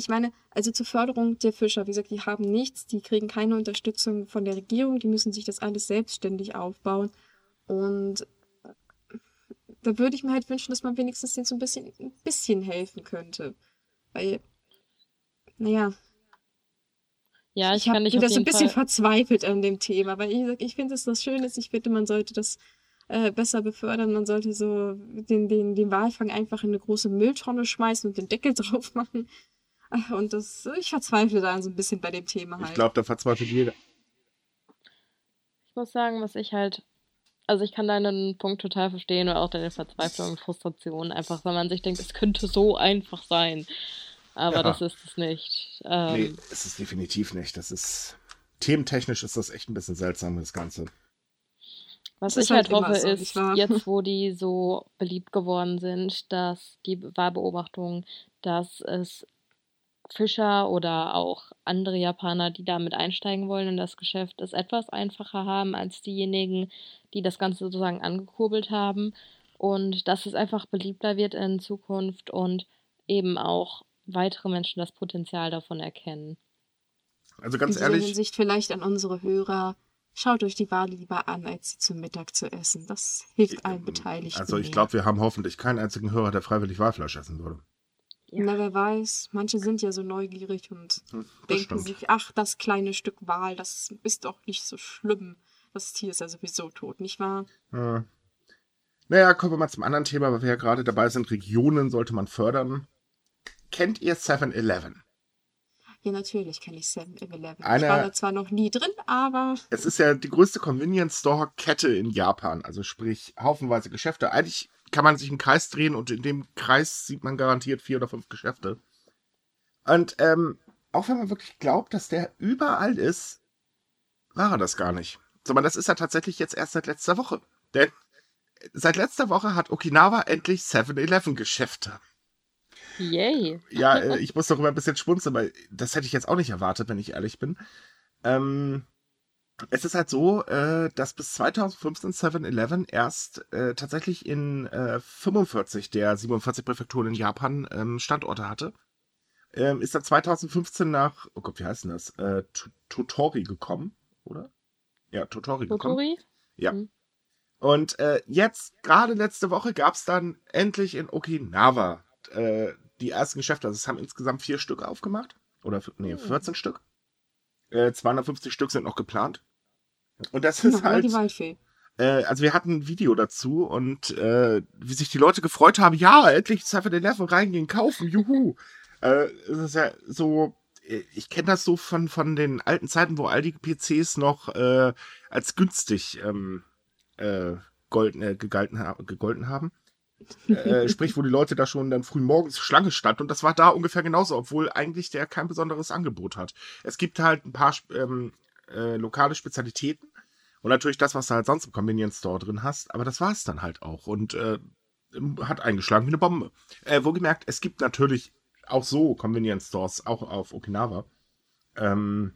ich meine, also zur Förderung der Fischer, wie gesagt, die haben nichts, die kriegen keine Unterstützung von der Regierung, die müssen sich das alles selbstständig aufbauen. Und da würde ich mir halt wünschen, dass man wenigstens denen so ein bisschen, ein bisschen helfen könnte. Weil, naja. Ja, ich, ich kann nicht wieder so ein bisschen Fall... verzweifelt an dem Thema, weil ich, ich finde, dass das schön ist. Ich finde, man sollte das äh, besser befördern. Man sollte so den, den, den Walfang einfach in eine große Mülltonne schmeißen und den Deckel drauf machen. Und das, ich verzweifle da so ein bisschen bei dem Thema halt. Ich glaube, da verzweifelt jeder. Ich muss sagen, was ich halt, also ich kann deinen Punkt total verstehen und auch deine Verzweiflung und Frustration, einfach weil man sich denkt, es könnte so einfach sein. Aber ja. das ist es nicht. Ähm, nee, es ist definitiv nicht. Das ist, thementechnisch ist das echt ein bisschen seltsam, das Ganze. Was Das ich halt halt hoffe, so, ist, jetzt wo die so beliebt geworden sind, dass die Wahlbeobachtung, dass es Fischer oder auch andere Japaner, die damit einsteigen wollen in das Geschäft, es etwas einfacher haben als diejenigen, die das Ganze sozusagen angekurbelt haben. Und dass es einfach beliebter wird in Zukunft und eben auch weitere Menschen das Potenzial davon erkennen. Also In ganz dieser ehrlich, Hinsicht vielleicht an unsere Hörer, schaut euch die Wale lieber an, als sie zum Mittag zu essen. Das hilft allen Beteiligten. also ich glaube, wir haben hoffentlich keinen einzigen Hörer, der freiwillig Walfleisch essen würde. Ja. Na, wer weiß, manche sind ja so neugierig und Hm, Das denken stimmt. sich, ach, das kleine Stück Wal, das ist doch nicht so schlimm. Das Tier ist ja sowieso tot, nicht wahr? Ja. Naja, kommen wir mal zum anderen Thema, weil wir ja gerade dabei sind. Regionen sollte man fördern. Kennt ihr 7-Eleven? Ja, natürlich kenne ich 7-Eleven. Ich Eine- war da zwar noch nie drin, aber Es ist ja die größte Convenience Store Kette in Japan, also sprich haufenweise Geschäfte. Eigentlich kann man sich im Kreis drehen und in dem Kreis sieht man garantiert vier oder fünf Geschäfte. Und ähm, auch wenn man wirklich glaubt, dass der überall ist, war er das gar nicht. Sondern das ist ja tatsächlich jetzt erst seit letzter Woche. Denn seit letzter Woche hat Okinawa endlich 7-Eleven Geschäfte. Yay! Ja, äh, ich muss darüber ein bisschen schmunzeln, weil das hätte ich jetzt auch nicht erwartet, wenn ich ehrlich bin. Ähm, es ist halt so, äh, dass bis 2015 7-Eleven erst äh, tatsächlich in äh, 45 der 47 Präfekturen in Japan ähm, Standorte hatte. Ähm, ist dann 2015 nach, oh Gott, wie heißt denn das? Äh, To- Totori gekommen, oder? Ja, Totori gekommen. Totori? Ja. Hm. Und äh, jetzt, gerade letzte Woche, gab es dann endlich in Okinawa äh, die ersten Geschäfte. Also es haben insgesamt vier Stück aufgemacht. Oder nee, Hm. 14 Stück. Äh, 250 Stück sind noch geplant. Und das ist halt. die Waldfee. Äh, also wir hatten ein Video dazu und äh, wie sich die Leute gefreut haben, ja, endlich 7-Eleven reingehen, kaufen, juhu. äh, es ist ja so, äh, ich kenne das so von, von den alten Zeiten, wo all die PCs noch äh, als günstig ähm, äh, golden, äh, gegalten, ha gegolten haben. äh, sprich, wo die Leute da schon dann früh morgens Schlange standen. Und das war da ungefähr genauso, obwohl eigentlich der kein besonderes Angebot hat. Es gibt halt ein paar ähm, äh, lokale Spezialitäten und natürlich das, was du halt sonst im Convenience Store drin hast. Aber das war es dann halt auch. Und äh, hat eingeschlagen wie eine Bombe. Äh, wohlgemerkt, es gibt natürlich auch so Convenience Stores, auch auf Okinawa. Ähm,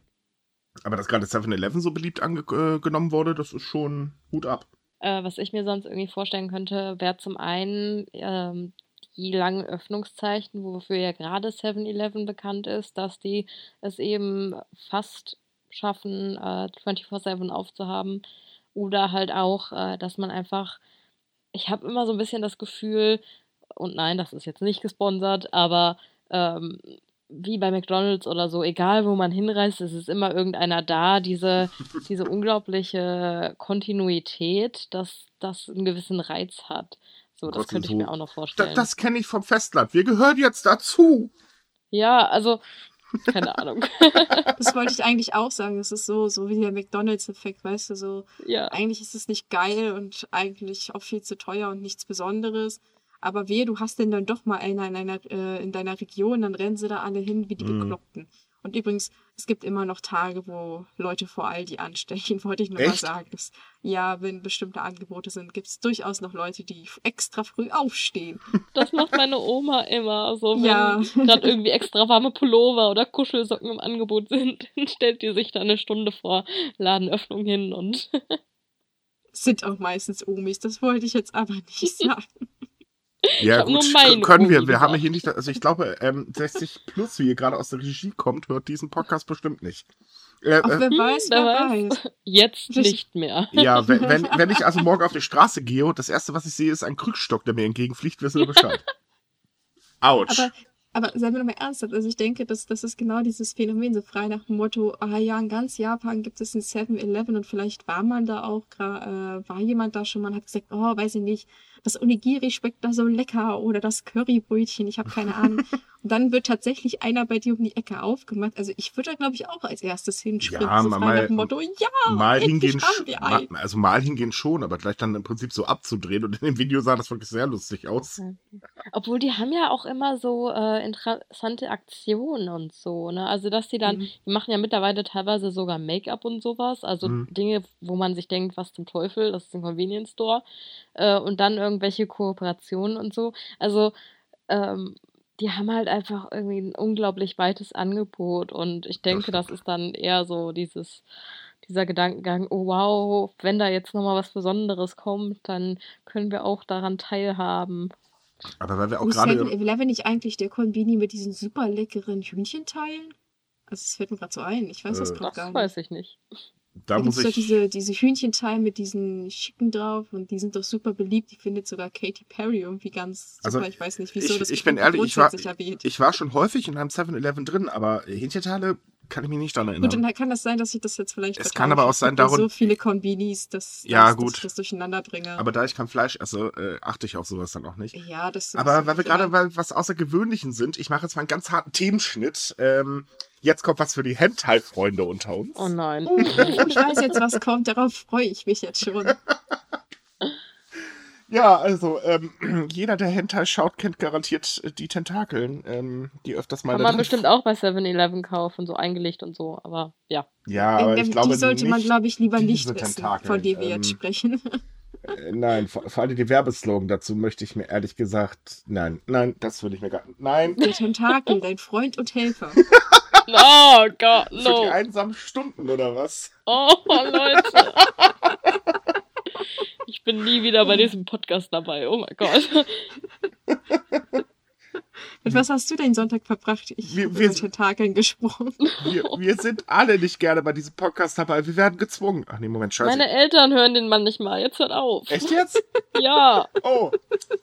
aber dass gerade 7-Eleven so beliebt angenommen wurde, das ist schon Hut ab. Äh, was ich mir sonst irgendwie vorstellen könnte, wäre zum einen ähm, die langen Öffnungszeiten, wofür ja gerade 7-Eleven bekannt ist, dass die es eben fast schaffen, äh, 24-7 aufzuhaben. Oder halt auch, äh, dass man einfach, ich habe immer so ein bisschen das Gefühl, und nein, das ist jetzt nicht gesponsert, aber ähm, wie bei McDonalds oder so, egal wo man hinreist, es ist immer irgendeiner da, diese, diese unglaubliche Kontinuität, dass das einen gewissen Reiz hat. So, das Gott, könnte ich so- mir auch noch vorstellen. das kenne ich vom Festland. Wir gehören jetzt dazu. ja, also, keine Ahnung. Das wollte ich eigentlich auch sagen. Das ist so, so wie der McDonalds-Effekt, weißt du, so ja, eigentlich ist es nicht geil und eigentlich auch viel zu teuer und nichts Besonderes. Aber wehe, du hast den dann doch mal einer in, einer, äh, in deiner Region, dann rennen sie da alle hin wie die Mhm. Bekloppten. Und übrigens, es gibt immer noch Tage, wo Leute vor Aldi anstechen, wollte ich nur mal Echt? sagen. Das, ja, wenn bestimmte Angebote sind, gibt es durchaus noch Leute, die extra früh aufstehen. das macht meine Oma immer. So, wenn Ja. gerade irgendwie extra warme Pullover oder Kuschelsocken im Angebot sind, dann stellt die sich da eine Stunde vor Ladenöffnung hin und Sind auch meistens Omis, das wollte ich jetzt aber nicht sagen. Ja, gut, können wir. Wir haben hier nicht, also ich glaube, ähm, 60 plus, wie ihr gerade aus der Regie kommt, hört diesen Podcast bestimmt nicht. Äh, Auch äh, wer Hm, weiß, wer weiß. jetzt nicht mehr. ja, wenn, wenn, wenn ich also morgen auf die Straße gehe und das erste, was ich sehe, ist ein Krückstock, der mir entgegenfliegt, wissen wir Bescheid. Autsch. Aber, aber seien wir doch mal ernsthaft. Also ich denke, dass das ist genau dieses Phänomen, so frei nach dem Motto, ah ja, in ganz Japan gibt es ein 7-Eleven und vielleicht war man da auch, äh, war jemand da schon, man hat gesagt, oh, weiß ich nicht, das Onigiri schmeckt da so lecker oder das Currybrötchen, ich habe keine Ahnung. Und dann wird tatsächlich einer bei dir um die Ecke aufgemacht. Also ich würde da, glaube ich, auch als erstes hinspringen. Ja, so mal- nach mal- dem Motto, ja, mal hingehen, mal, also mal hingehen schon, aber gleich dann im Prinzip so abzudrehen. Und in dem Video sah das wirklich sehr lustig aus. Obwohl die haben ja auch immer so äh, interessante Aktionen und so, ne? Also dass die dann, Mhm. die machen ja mittlerweile teilweise sogar Make-up und sowas, also Mhm. Dinge, wo man sich denkt, was zum Teufel, das ist ein Convenience Store. Äh, und dann irgendwelche Kooperationen und so. Also ähm, die haben halt einfach irgendwie ein unglaublich weites Angebot und ich denke, das ist dann eher so dieses, dieser Gedankengang, oh wow, wenn da jetzt nochmal was Besonderes kommt, dann können wir auch daran teilhaben. Aber weil wir auch gerade. 7-Eleven nicht eigentlich der Konbini mit diesen super leckeren Hühnchenteilen? Also es fällt mir gerade so ein. Ich weiß das Äh, gerade Das gar nicht. weiß ich nicht. Da Da muss doch ich. diese, diese Hühnchenteile mit diesen Schicken drauf und die sind doch super beliebt. Die findet sogar Katy Perry irgendwie ganz super. Also, ich weiß nicht, wieso ich, das ich bin ehrlich, ich war, ich war schon häufig in einem 7-Eleven drin, aber Hähnchenteile kann ich mich nicht daran erinnern. Gut, dann kann das sein, dass ich das jetzt vielleicht Es kann aber auch sein, darum- so viele Kombinis, dass, Ja, dass, gut. dass ich das durcheinander bringe. aber da ich kein Fleisch esse, äh, achte ich auf sowas dann auch nicht. ja, das Aber weil wir gerade bei was Außergewöhnlichen sind, ich mache jetzt mal einen ganz harten Themenschnitt. Ähm, jetzt kommt was für die Hentai-Freunde unter uns. Oh nein. Oh, ich weiß jetzt, was kommt. Darauf freue ich mich jetzt schon. Ja, also ähm, jeder, der Hentai schaut, kennt garantiert äh, die Tentakeln, ähm, die öfters mal Kann man bestimmt auch bei 7-Eleven kaufen, so eingelegt und so, aber ja. Ja, aber ich glaube die sollte man, nicht glaube ich, lieber nicht wissen, Tentakeln, von denen wir ähm, jetzt sprechen. Äh, nein, vor, vor allem die Werbeslogan dazu möchte ich mir ehrlich gesagt, nein, nein, das würde ich mir gar nein. Der Tentakel, dein Freund und Helfer. Oh Gott, Für die no. einsamen Stunden oder was? Oh, Leute. Ich bin nie wieder bei diesem Podcast dabei. Oh mein Gott. Mit was hast du deinen Sonntag verbracht? Ich Wir- habe wir- Tentakeln gesprochen. Wir, wir sind alle nicht gerne bei diesem Podcast dabei, wir werden gezwungen. Ach nee, Moment, scheiße. Meine Eltern hören den Mann nicht mal. Jetzt hört auf. Echt jetzt? Ja. Oh,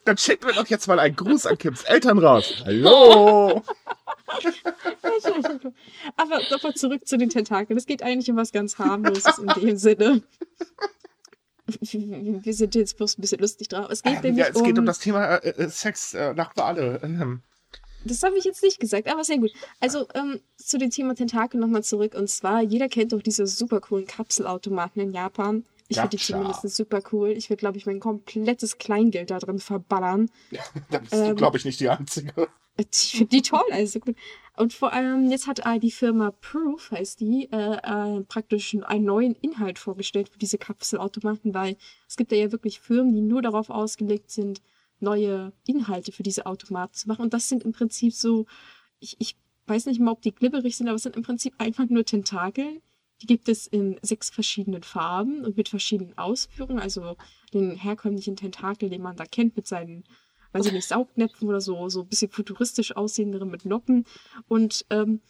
dann schicken wir doch jetzt mal einen Gruß an Kims Eltern raus. Hallo! Aber nochmal zurück zu den Tentakeln. Es geht eigentlich um was ganz harmloses in dem Sinne. Wir sind jetzt bloß ein bisschen lustig drauf. Es geht Ähm, nämlich ja, es geht um um das Thema äh, äh, Sex äh, nach Wale. Ähm, Das habe ich jetzt nicht gesagt, aber sehr gut. Also ähm, zu dem Thema Tentakel nochmal zurück. Und zwar, jeder kennt doch diese super coolen Kapselautomaten in Japan. Ich finde die zumindest super cool. Ich würde, glaube ich, mein komplettes Kleingeld da drin verballern. da bist du, Ähm, glaube ich, nicht die Einzige. Ich finde die toll, also gut. Und vor allem, jetzt hat äh, die Firma Proof, heißt die, äh, äh, praktisch einen neuen Inhalt vorgestellt für diese Kapselautomaten, weil es gibt ja, ja wirklich Firmen, die nur darauf ausgelegt sind, neue Inhalte für diese Automaten zu machen. Und das sind im Prinzip so, ich, ich weiß nicht mal, ob die glibberig sind, aber es sind im Prinzip einfach nur Tentakel. Die gibt es in sechs verschiedenen Farben und mit verschiedenen Ausführungen. Also den herkömmlichen Tentakel, den man da kennt, mit seinen weiß ich nicht, Saugnäpfen oder so, so ein bisschen futuristisch aussehendere mit Noppen. Und ähm,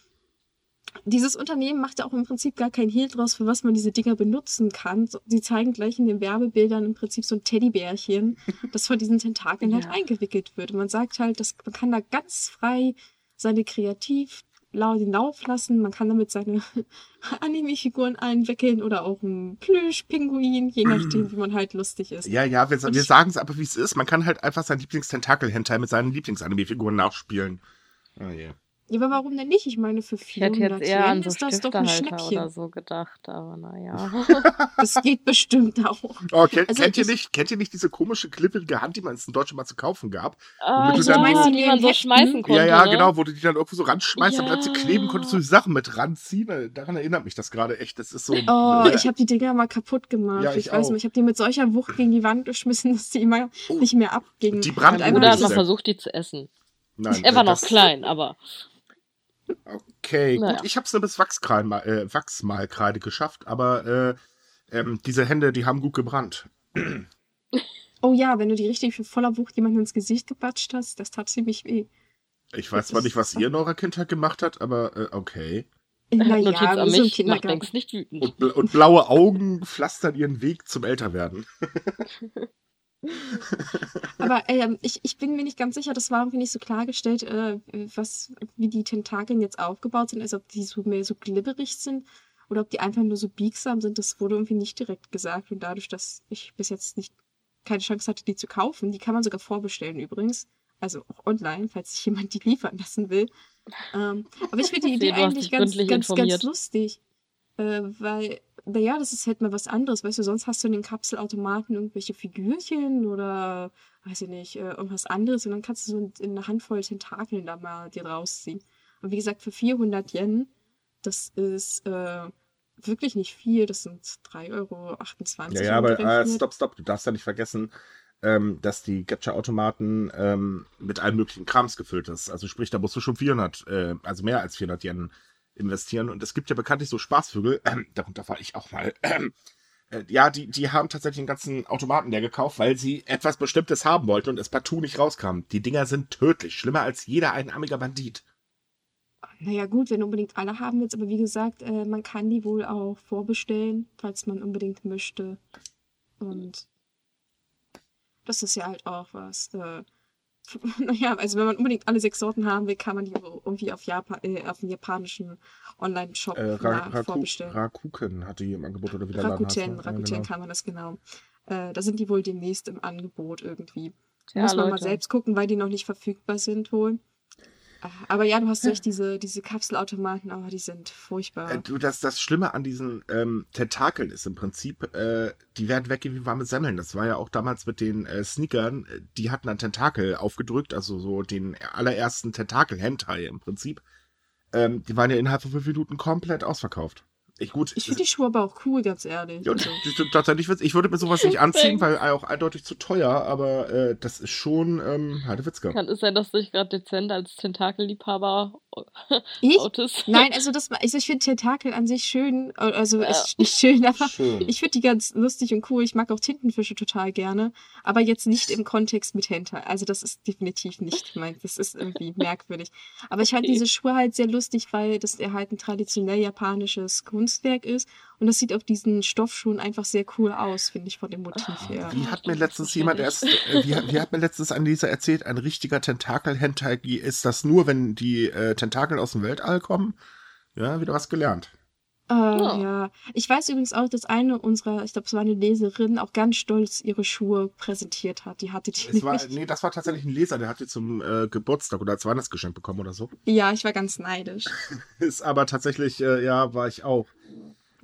dieses Unternehmen macht ja auch im Prinzip gar kein Hehl draus, für was man diese Dinger benutzen kann. Sie zeigen gleich in den Werbebildern im Prinzip so ein Teddybärchen, das von diesen Tentakeln halt Ja. eingewickelt wird. Und man sagt halt, dass man kann da ganz frei seine Kreativ den Lauf lassen. Man kann damit seine Anime-Figuren einwickeln oder auch einen Plüsch-Pinguin, je nachdem, wie man halt lustig ist. Ja, ja, wir, wir sagen es aber, wie es ist. Man kann halt einfach sein Lieblingstentakel-Hentai mit seinen Lieblingsanime-Figuren nachspielen. Oh je. Ja, aber warum denn nicht? Ich meine, für Ich hätte 400 jetzt eher an so ist das doch ein Schnäppchen. oder so gedacht, aber naja. Das geht bestimmt auch. Oh, kennt, Also kennt, ihr ich- nicht, kennt ihr nicht diese komische, klipperige Hand, die man in Deutschland mal zu kaufen gab? Ah, Womit du ja, dann diese- die man so Heften- schmeißen konnte. ja, ja, ne? genau, wo du die dann irgendwo so ranschmeißt, und dann sie Ja. kleben konntest du die Sachen mit ranziehen. Äh, Daran erinnert mich das gerade echt. Das ist so. Oh, Bäh. ich habe die Dinger mal kaputt gemacht. Ja, ich ich, weiß nicht, ich habe die mit solcher Wucht gegen die Wand geschmissen, dass die immer Oh. nicht mehr abgingen. Die brannten Bruder hat mal versucht, die zu essen. Nein, Er war äh, noch klein, aber Okay, Naja. gut, ich habe es nur bis Wachsmal, äh, Wachsmalkreide geschafft, aber äh, ähm, diese Hände, die haben gut gebrannt. Oh ja, wenn du die richtig voller Wucht jemanden ins Gesicht gebatscht hast, das tat ziemlich weh. Ich weiß zwar nicht, was ihr in eurer Kindheit gemacht habt, aber äh, okay. Notiz Naja, im mich, mach nicht wütend. Und, und blaue Augen pflastern ihren Weg zum Älterwerden. Aber ähm, ich, ich bin mir nicht ganz sicher, das war irgendwie nicht so klargestellt, äh, was, wie die Tentakeln jetzt aufgebaut sind, also ob die so mehr so glibberig sind oder ob die einfach nur so biegsam sind, das wurde irgendwie nicht direkt gesagt. Und dadurch, dass ich bis jetzt nicht keine Chance hatte, die zu kaufen. Die kann man sogar vorbestellen übrigens. Also auch online, falls sich jemand die liefern lassen will. Ähm, aber ich finde die Idee eigentlich ganz, ganz, ganz lustig. Äh, weil, naja, das ist halt mal was anderes. Weißt du, sonst hast du in den Kapselautomaten irgendwelche Figürchen oder, weiß ich nicht, äh, irgendwas anderes. Und dann kannst du so in eine Handvoll Tentakeln da mal dir rausziehen. Und wie gesagt, für 400 Yen, das ist äh, wirklich nicht viel. Das sind 3,28 Euro. Ja, ja, aber äh, stopp, stopp. Du darfst ja nicht vergessen, ähm, dass die Gacha-Automaten ähm, mit allem möglichen Krams gefüllt ist. Also sprich, da musst du schon 400, äh, also mehr als 400 Yen investieren. Und es gibt ja bekanntlich so Spaßvögel, äh, darunter war ich auch mal, äh, ja, die, die haben tatsächlich einen ganzen Automaten leer gekauft, weil sie etwas Bestimmtes haben wollten und es partout nicht rauskam. Die Dinger sind tödlich, schlimmer als jeder einarmiger Bandit. Naja, gut, wenn du unbedingt alle haben willst, aber wie gesagt, äh, man kann die wohl auch vorbestellen, falls man unbedingt möchte. Und das ist ja halt auch was. Äh, naja, also wenn man unbedingt alle sechs Sorten haben will, kann man die irgendwie auf, Japan, äh, auf dem japanischen Online-Shop äh, Ra vorbestellen. Rakuken hat die im Angebot oder wieder Rakuten, Rakuten ja, genau. kann man das genau. Äh, da sind die wohl demnächst im Angebot irgendwie. Ja, Muss man Leute. mal selbst gucken, weil die noch nicht verfügbar sind wohl. Aber ja, du hast recht, diese, diese Kapselautomaten, aber die sind furchtbar. Äh, du, das, das Schlimme an diesen ähm, Tentakeln ist im Prinzip, äh, die werden weggehen wie warme Semmeln. Das war ja auch damals mit den äh, Sneakern, die hatten einen Tentakel aufgedrückt, also so den allerersten Tentakel-Hentai im Prinzip. Ähm, die waren ja innerhalb von fünf Minuten komplett ausverkauft. Ich, gut, ich finde die Schuhe aber auch cool, ganz ehrlich. Ja, also. tatsächlich, ich würde mir sowas nicht anziehen, weil auch eindeutig zu teuer, aber äh, das ist schon ähm, Heidewitzka. Kann es sein, dass du dich gerade dezent als Tentakelliebhaber ich? outest? Nein, also, das, also ich finde Tentakel an sich schön, also ja. ist nicht schön, aber schön. ich finde die ganz lustig und cool. Ich mag auch Tintenfische total gerne, aber jetzt nicht im Kontext mit Hentai. Also das ist definitiv nicht meint. Das ist irgendwie merkwürdig. Aber ich fand okay. diese Schuhe halt sehr lustig, weil das halt ein traditionell japanisches Kunst Kunstwerk ist. Und das sieht auf diesen Stoffschuhen einfach sehr cool aus, finde ich, von dem Motiv ah, her. Wie hat mir letztens jemand erst, äh, wie, wie, hat mir letztens ein Leser erzählt, ein richtiger Tentakel-Hentai ist das nur, wenn die äh, Tentakel aus dem Weltall kommen? Ja, wieder was gelernt. Äh, oh. Ja, ich weiß übrigens auch, dass eine unserer, ich glaube, es war eine Leserin, auch ganz stolz ihre Schuhe präsentiert hat. Die hatte die. Es war, nee, das war tatsächlich ein Leser, der hat die zum äh, Geburtstag oder als Weihnachtsgeschenk bekommen oder so. Ja, ich war ganz neidisch. Ist aber tatsächlich, äh, ja, war ich auch.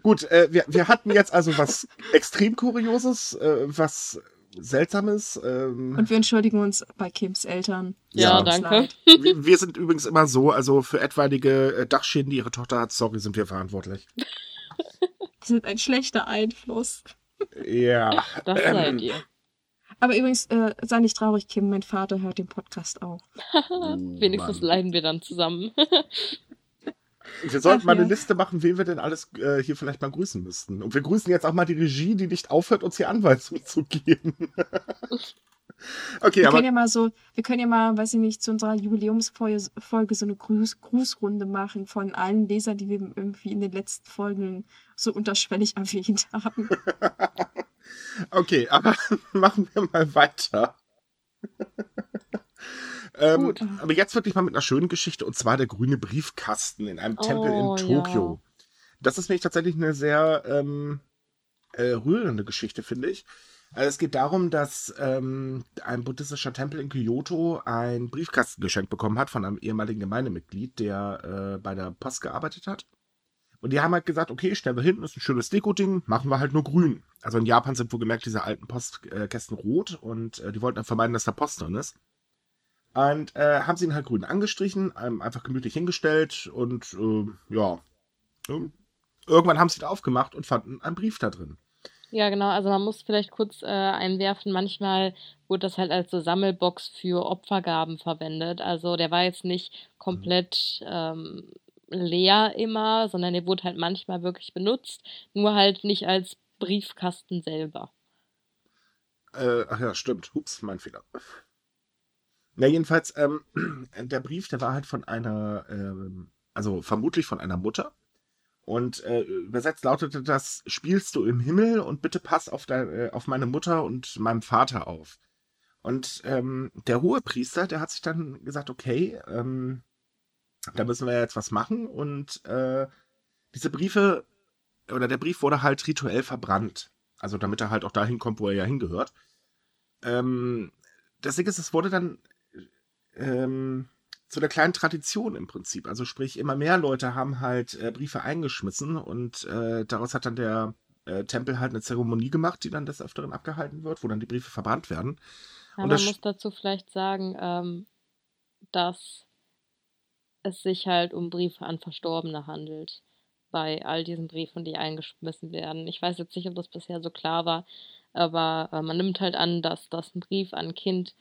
Gut, äh, wir, wir hatten jetzt also was extrem Kurioses, äh, was Seltsames. Ähm, und wir entschuldigen uns bei Kims Eltern. Ja, ja danke. Wir, wir, sind übrigens immer so, also für etwaige äh, Dachschäden, die ihre Tochter hat, sorry, sind wir verantwortlich. Die sind ein schlechter Einfluss. Ja. Das ähm, seid ihr. Aber übrigens, äh, sei nicht traurig, Kim, mein Vater hört den Podcast auch. Wenigstens Mann. leiden wir dann zusammen. Wir sollten Ach, mal ja. eine Liste machen, wen wir denn alles äh, hier vielleicht mal grüßen müssten. Und wir grüßen jetzt auch mal die Regie, die nicht aufhört, uns hier Anweisungen zu geben. okay, wir aber. Können ja mal so, wir können ja mal, weiß ich nicht, zu unserer Jubiläumsfolge so eine Gruß, Grußrunde machen von allen Lesern, die wir irgendwie in den letzten Folgen so unterschwellig erwähnt haben. okay, aber machen wir mal weiter. Ähm, aber jetzt wirklich mal mit einer schönen Geschichte und zwar der grüne Briefkasten in einem Tempel oh, in Tokio. Ja. Das ist nämlich tatsächlich eine sehr ähm, äh, rührende Geschichte, finde ich. Also es geht darum, dass ähm, ein buddhistischer Tempel in Kyoto ein Briefkasten geschenkt bekommen hat von einem ehemaligen Gemeindemitglied, der äh, bei der Post gearbeitet hat. Und die haben halt gesagt, okay, stellen wir hinten, ist ein schönes Deko-Ding, machen wir halt nur grün. Also in Japan sind wohl gemerkt diese alten Postkästen rot und äh, die wollten dann vermeiden, dass da Post drin ist. Und äh, haben sie ihn halt grün angestrichen, einfach gemütlich hingestellt und äh, ja, irgendwann haben sie ihn aufgemacht und fanden einen Brief da drin. Ja, genau. Also man muss vielleicht kurz äh, einwerfen, manchmal wurde das halt als so Sammelbox für Opfergaben verwendet. Also der war jetzt nicht komplett ähm, leer immer, sondern der wurde halt manchmal wirklich benutzt, nur halt nicht als Briefkasten selber. Äh, ach ja, stimmt. Hups, mein Fehler. Ja, jedenfalls, ähm, der Brief, der war halt von einer, ähm, also vermutlich von einer Mutter. Und äh, übersetzt lautete das, spielst du im Himmel und bitte pass auf, dein, äh, auf meine Mutter und meinem Vater auf. Und ähm, der hohe Priester, der hat sich dann gesagt, okay, ähm, da müssen wir jetzt was machen. Und äh, diese Briefe, oder der Brief wurde halt rituell verbrannt. Also damit er halt auch dahin kommt, wo er ja hingehört. ähm, Ding ist, es wurde dann ähm, zu einer kleinen Tradition im Prinzip. Also sprich, immer mehr Leute haben halt äh, Briefe eingeschmissen und äh, daraus hat dann der äh, Tempel halt eine Zeremonie gemacht, die dann des Öfteren abgehalten wird, wo dann die Briefe verbrannt werden. Ja, man muss dazu vielleicht sagen, ähm, dass es sich halt um Briefe an Verstorbene handelt. Bei all diesen Briefen, die eingeschmissen werden. Ich weiß jetzt nicht, ob das bisher so klar war, aber äh, man nimmt halt an, dass das ein Brief an ein Kind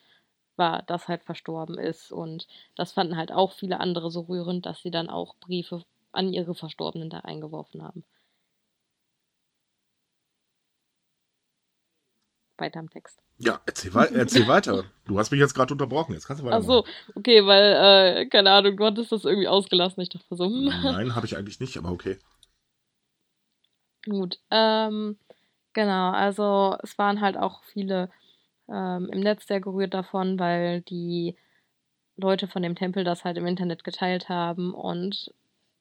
war, das halt verstorben ist. Und das fanden halt auch viele andere so rührend, dass sie dann auch Briefe an ihre Verstorbenen da eingeworfen haben. Weiter am Text. Ja, erzähl, wei erzähl weiter. Du hast mich jetzt gerade unterbrochen. Jetzt kannst du weiter. Ach so, okay, weil, äh, keine Ahnung, du hattest das irgendwie ausgelassen. Ich dachte so, hm. Nein, habe ich eigentlich nicht, aber okay. Gut, ähm, genau, also es waren halt auch viele ähm, im Netz sehr gerührt davon, weil die Leute von dem Tempel das halt im Internet geteilt haben und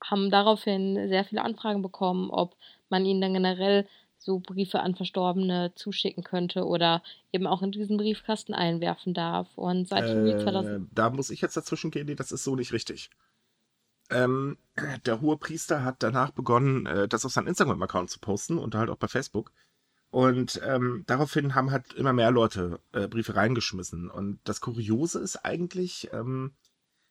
haben daraufhin sehr viele Anfragen bekommen, ob man ihnen dann generell so Briefe an Verstorbene zuschicken könnte oder eben auch in diesen Briefkasten einwerfen darf. Und seit Juli 2000. Äh, da muss ich jetzt dazwischen gehen, das ist so nicht richtig. Ähm, der hohe Priester hat danach begonnen, äh, das auf seinem Instagram-Account zu posten und halt auch bei Facebook. Und ähm, daraufhin haben halt immer mehr Leute äh, Briefe reingeschmissen. Und das Kuriose ist eigentlich, ähm,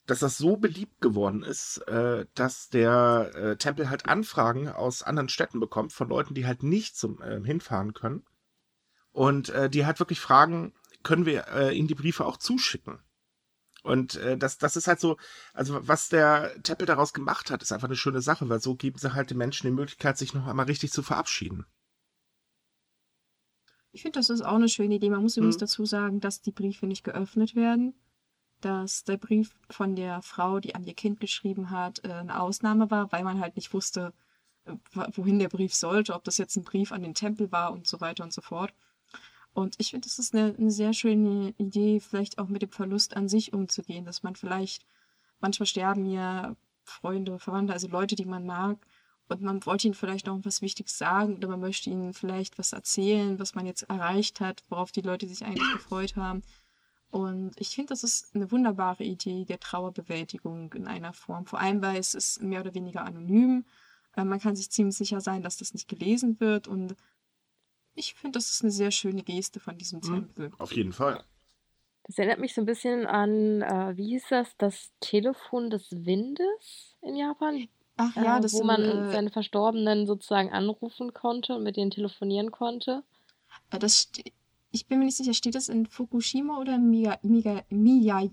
dass das so beliebt geworden ist, äh, dass der äh, Tempel halt Anfragen aus anderen Städten bekommt von Leuten, die halt nicht zum äh, hinfahren können. Und äh, die halt wirklich fragen, können wir äh, ihnen die Briefe auch zuschicken? Und äh, das, das ist halt so, also was der Tempel daraus gemacht hat, ist einfach eine schöne Sache, weil so geben sie halt den Menschen die Möglichkeit, sich noch einmal richtig zu verabschieden. Ich finde, das ist auch eine schöne Idee. Man muss übrigens mhm. dazu sagen, dass die Briefe nicht geöffnet werden dass der Brief von der Frau, die an ihr Kind geschrieben hat, äh, eine Ausnahme war, weil man halt nicht wusste, äh, wohin der Brief sollte, ob das jetzt ein Brief an den Tempel war und so weiter und so fort. Und ich finde, das ist eine, eine sehr schöne Idee, vielleicht auch mit dem Verlust an sich umzugehen, dass man vielleicht, manchmal sterben ja Freunde, Verwandte, also Leute, die man mag, und man wollte ihnen vielleicht noch was Wichtiges sagen oder man möchte ihnen vielleicht was erzählen, was man jetzt erreicht hat, worauf die Leute sich eigentlich gefreut haben. Und ich finde, das ist eine wunderbare Idee der Trauerbewältigung in einer Form. Vor allem, weil es ist mehr oder weniger anonym. Äh, man kann sich ziemlich sicher sein, dass das nicht gelesen wird. Und ich finde, das ist eine sehr schöne Geste von diesem mhm, Tempel. Auf jeden Fall. Das erinnert mich so ein bisschen an, äh, wie hieß das, das Telefon des Windes in Japan? Ach ja, äh, das Wo man äh, seine Verstorbenen sozusagen anrufen konnte und mit denen telefonieren konnte. Äh, das ich bin mir nicht sicher, steht das in Fukushima oder Miya, Miya, Miya,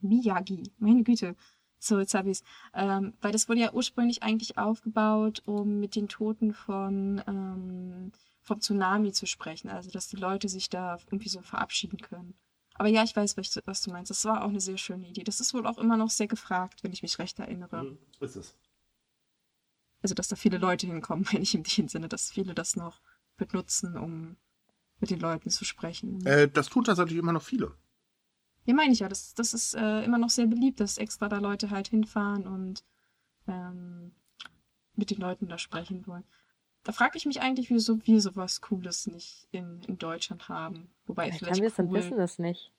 Miyagi? Meine Güte. So, jetzt habe ich es. Ähm, weil das wurde ja ursprünglich eigentlich aufgebaut, um mit den Toten von, ähm, vom Tsunami zu sprechen. Also, dass die Leute sich da irgendwie so verabschieden können. Aber ja, ich weiß, was du meinst. Das war auch eine sehr schöne Idee. Das ist wohl auch immer noch sehr gefragt, wenn ich mich recht erinnere. Mhm, ist es. Also, dass da viele Leute hinkommen, wenn ich im Sinne, dass viele das noch benutzen, um mit den Leuten zu sprechen. Äh, das tun tatsächlich immer noch viele. Ja, meine ich ja. Das, das ist äh, immer noch sehr beliebt, dass extra da Leute halt hinfahren und ähm, mit den Leuten da sprechen wollen. Da frage ich mich eigentlich, wieso wir sowas Cooles nicht in, in Deutschland haben. Wobei vielleicht, vielleicht haben wir es cool. und wissen das nicht.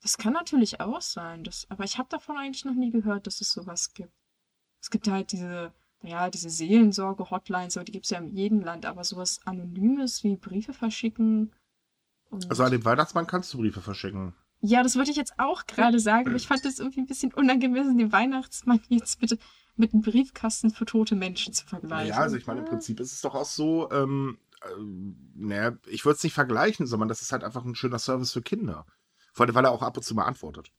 Das kann natürlich auch sein. Das, aber ich habe davon eigentlich noch nie gehört, dass es sowas gibt. Es gibt halt diese naja, diese Seelensorge-Hotlines, aber die gibt es ja in jedem Land, aber sowas Anonymes wie Briefe verschicken. also an den Weihnachtsmann kannst du Briefe verschicken. Ja, das würde ich jetzt auch gerade sagen, aber ich fand das irgendwie ein bisschen unangemessen, den Weihnachtsmann jetzt bitte mit einem Briefkasten für tote Menschen zu vergleichen. Ja, also ich meine, im Prinzip ist es doch auch so, ähm, äh, naja, ich würde es nicht vergleichen, sondern das ist halt einfach ein schöner Service für Kinder. Vor allem, weil er auch ab und zu mal antwortet.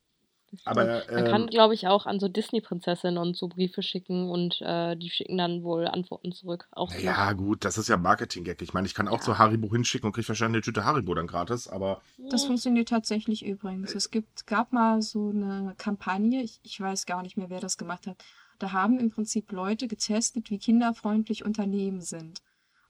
Aber, Man kann, ähm, glaube ich, auch an so Disney-Prinzessinnen und so Briefe schicken und äh, die schicken dann wohl Antworten zurück. Auch. Ja, gut, das ist ja Marketing-Gag. Ich meine, ich kann auch ja. zu Haribo hinschicken und kriege wahrscheinlich eine Tüte Haribo dann gratis, aber. Das funktioniert tatsächlich übrigens. Es gibt, gab mal so eine Kampagne, ich, ich weiß gar nicht mehr, wer das gemacht hat. Da haben im Prinzip Leute getestet, wie kinderfreundlich Unternehmen sind.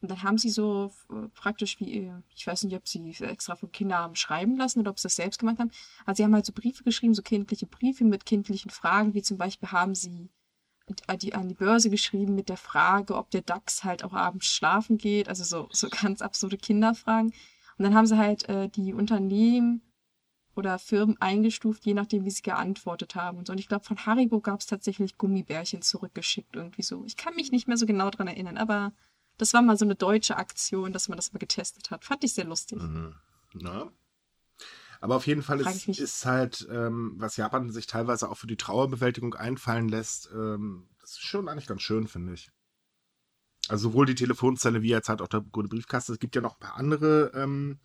Und dann haben sie so äh, praktisch wie, äh, ich weiß nicht, ob sie extra von Kindern haben schreiben lassen oder ob sie das selbst gemacht haben. Also sie haben halt so Briefe geschrieben, so kindliche Briefe mit kindlichen Fragen, wie zum Beispiel haben sie die, an die Börse geschrieben mit der Frage, ob der DAX halt auch abends schlafen geht. Also so, so ganz absurde Kinderfragen. Und dann haben sie halt äh, die Unternehmen oder Firmen eingestuft, je nachdem, wie sie geantwortet haben und so. Und ich glaube, von Haribo gab es tatsächlich Gummibärchen zurückgeschickt, irgendwie so. Ich kann mich nicht mehr so genau dran erinnern, aber das war mal so eine deutsche Aktion, dass man das mal getestet hat. Fand ich sehr lustig. Mhm. Ja. Aber auf jeden Fall ist, ist halt, ähm, was Japan sich teilweise auch für die Trauerbewältigung einfallen lässt, ähm, das ist schon eigentlich ganz schön, finde ich. Also sowohl die Telefonzelle wie jetzt halt auch der gute Briefkasten. Es gibt ja noch ein paar andere ähm,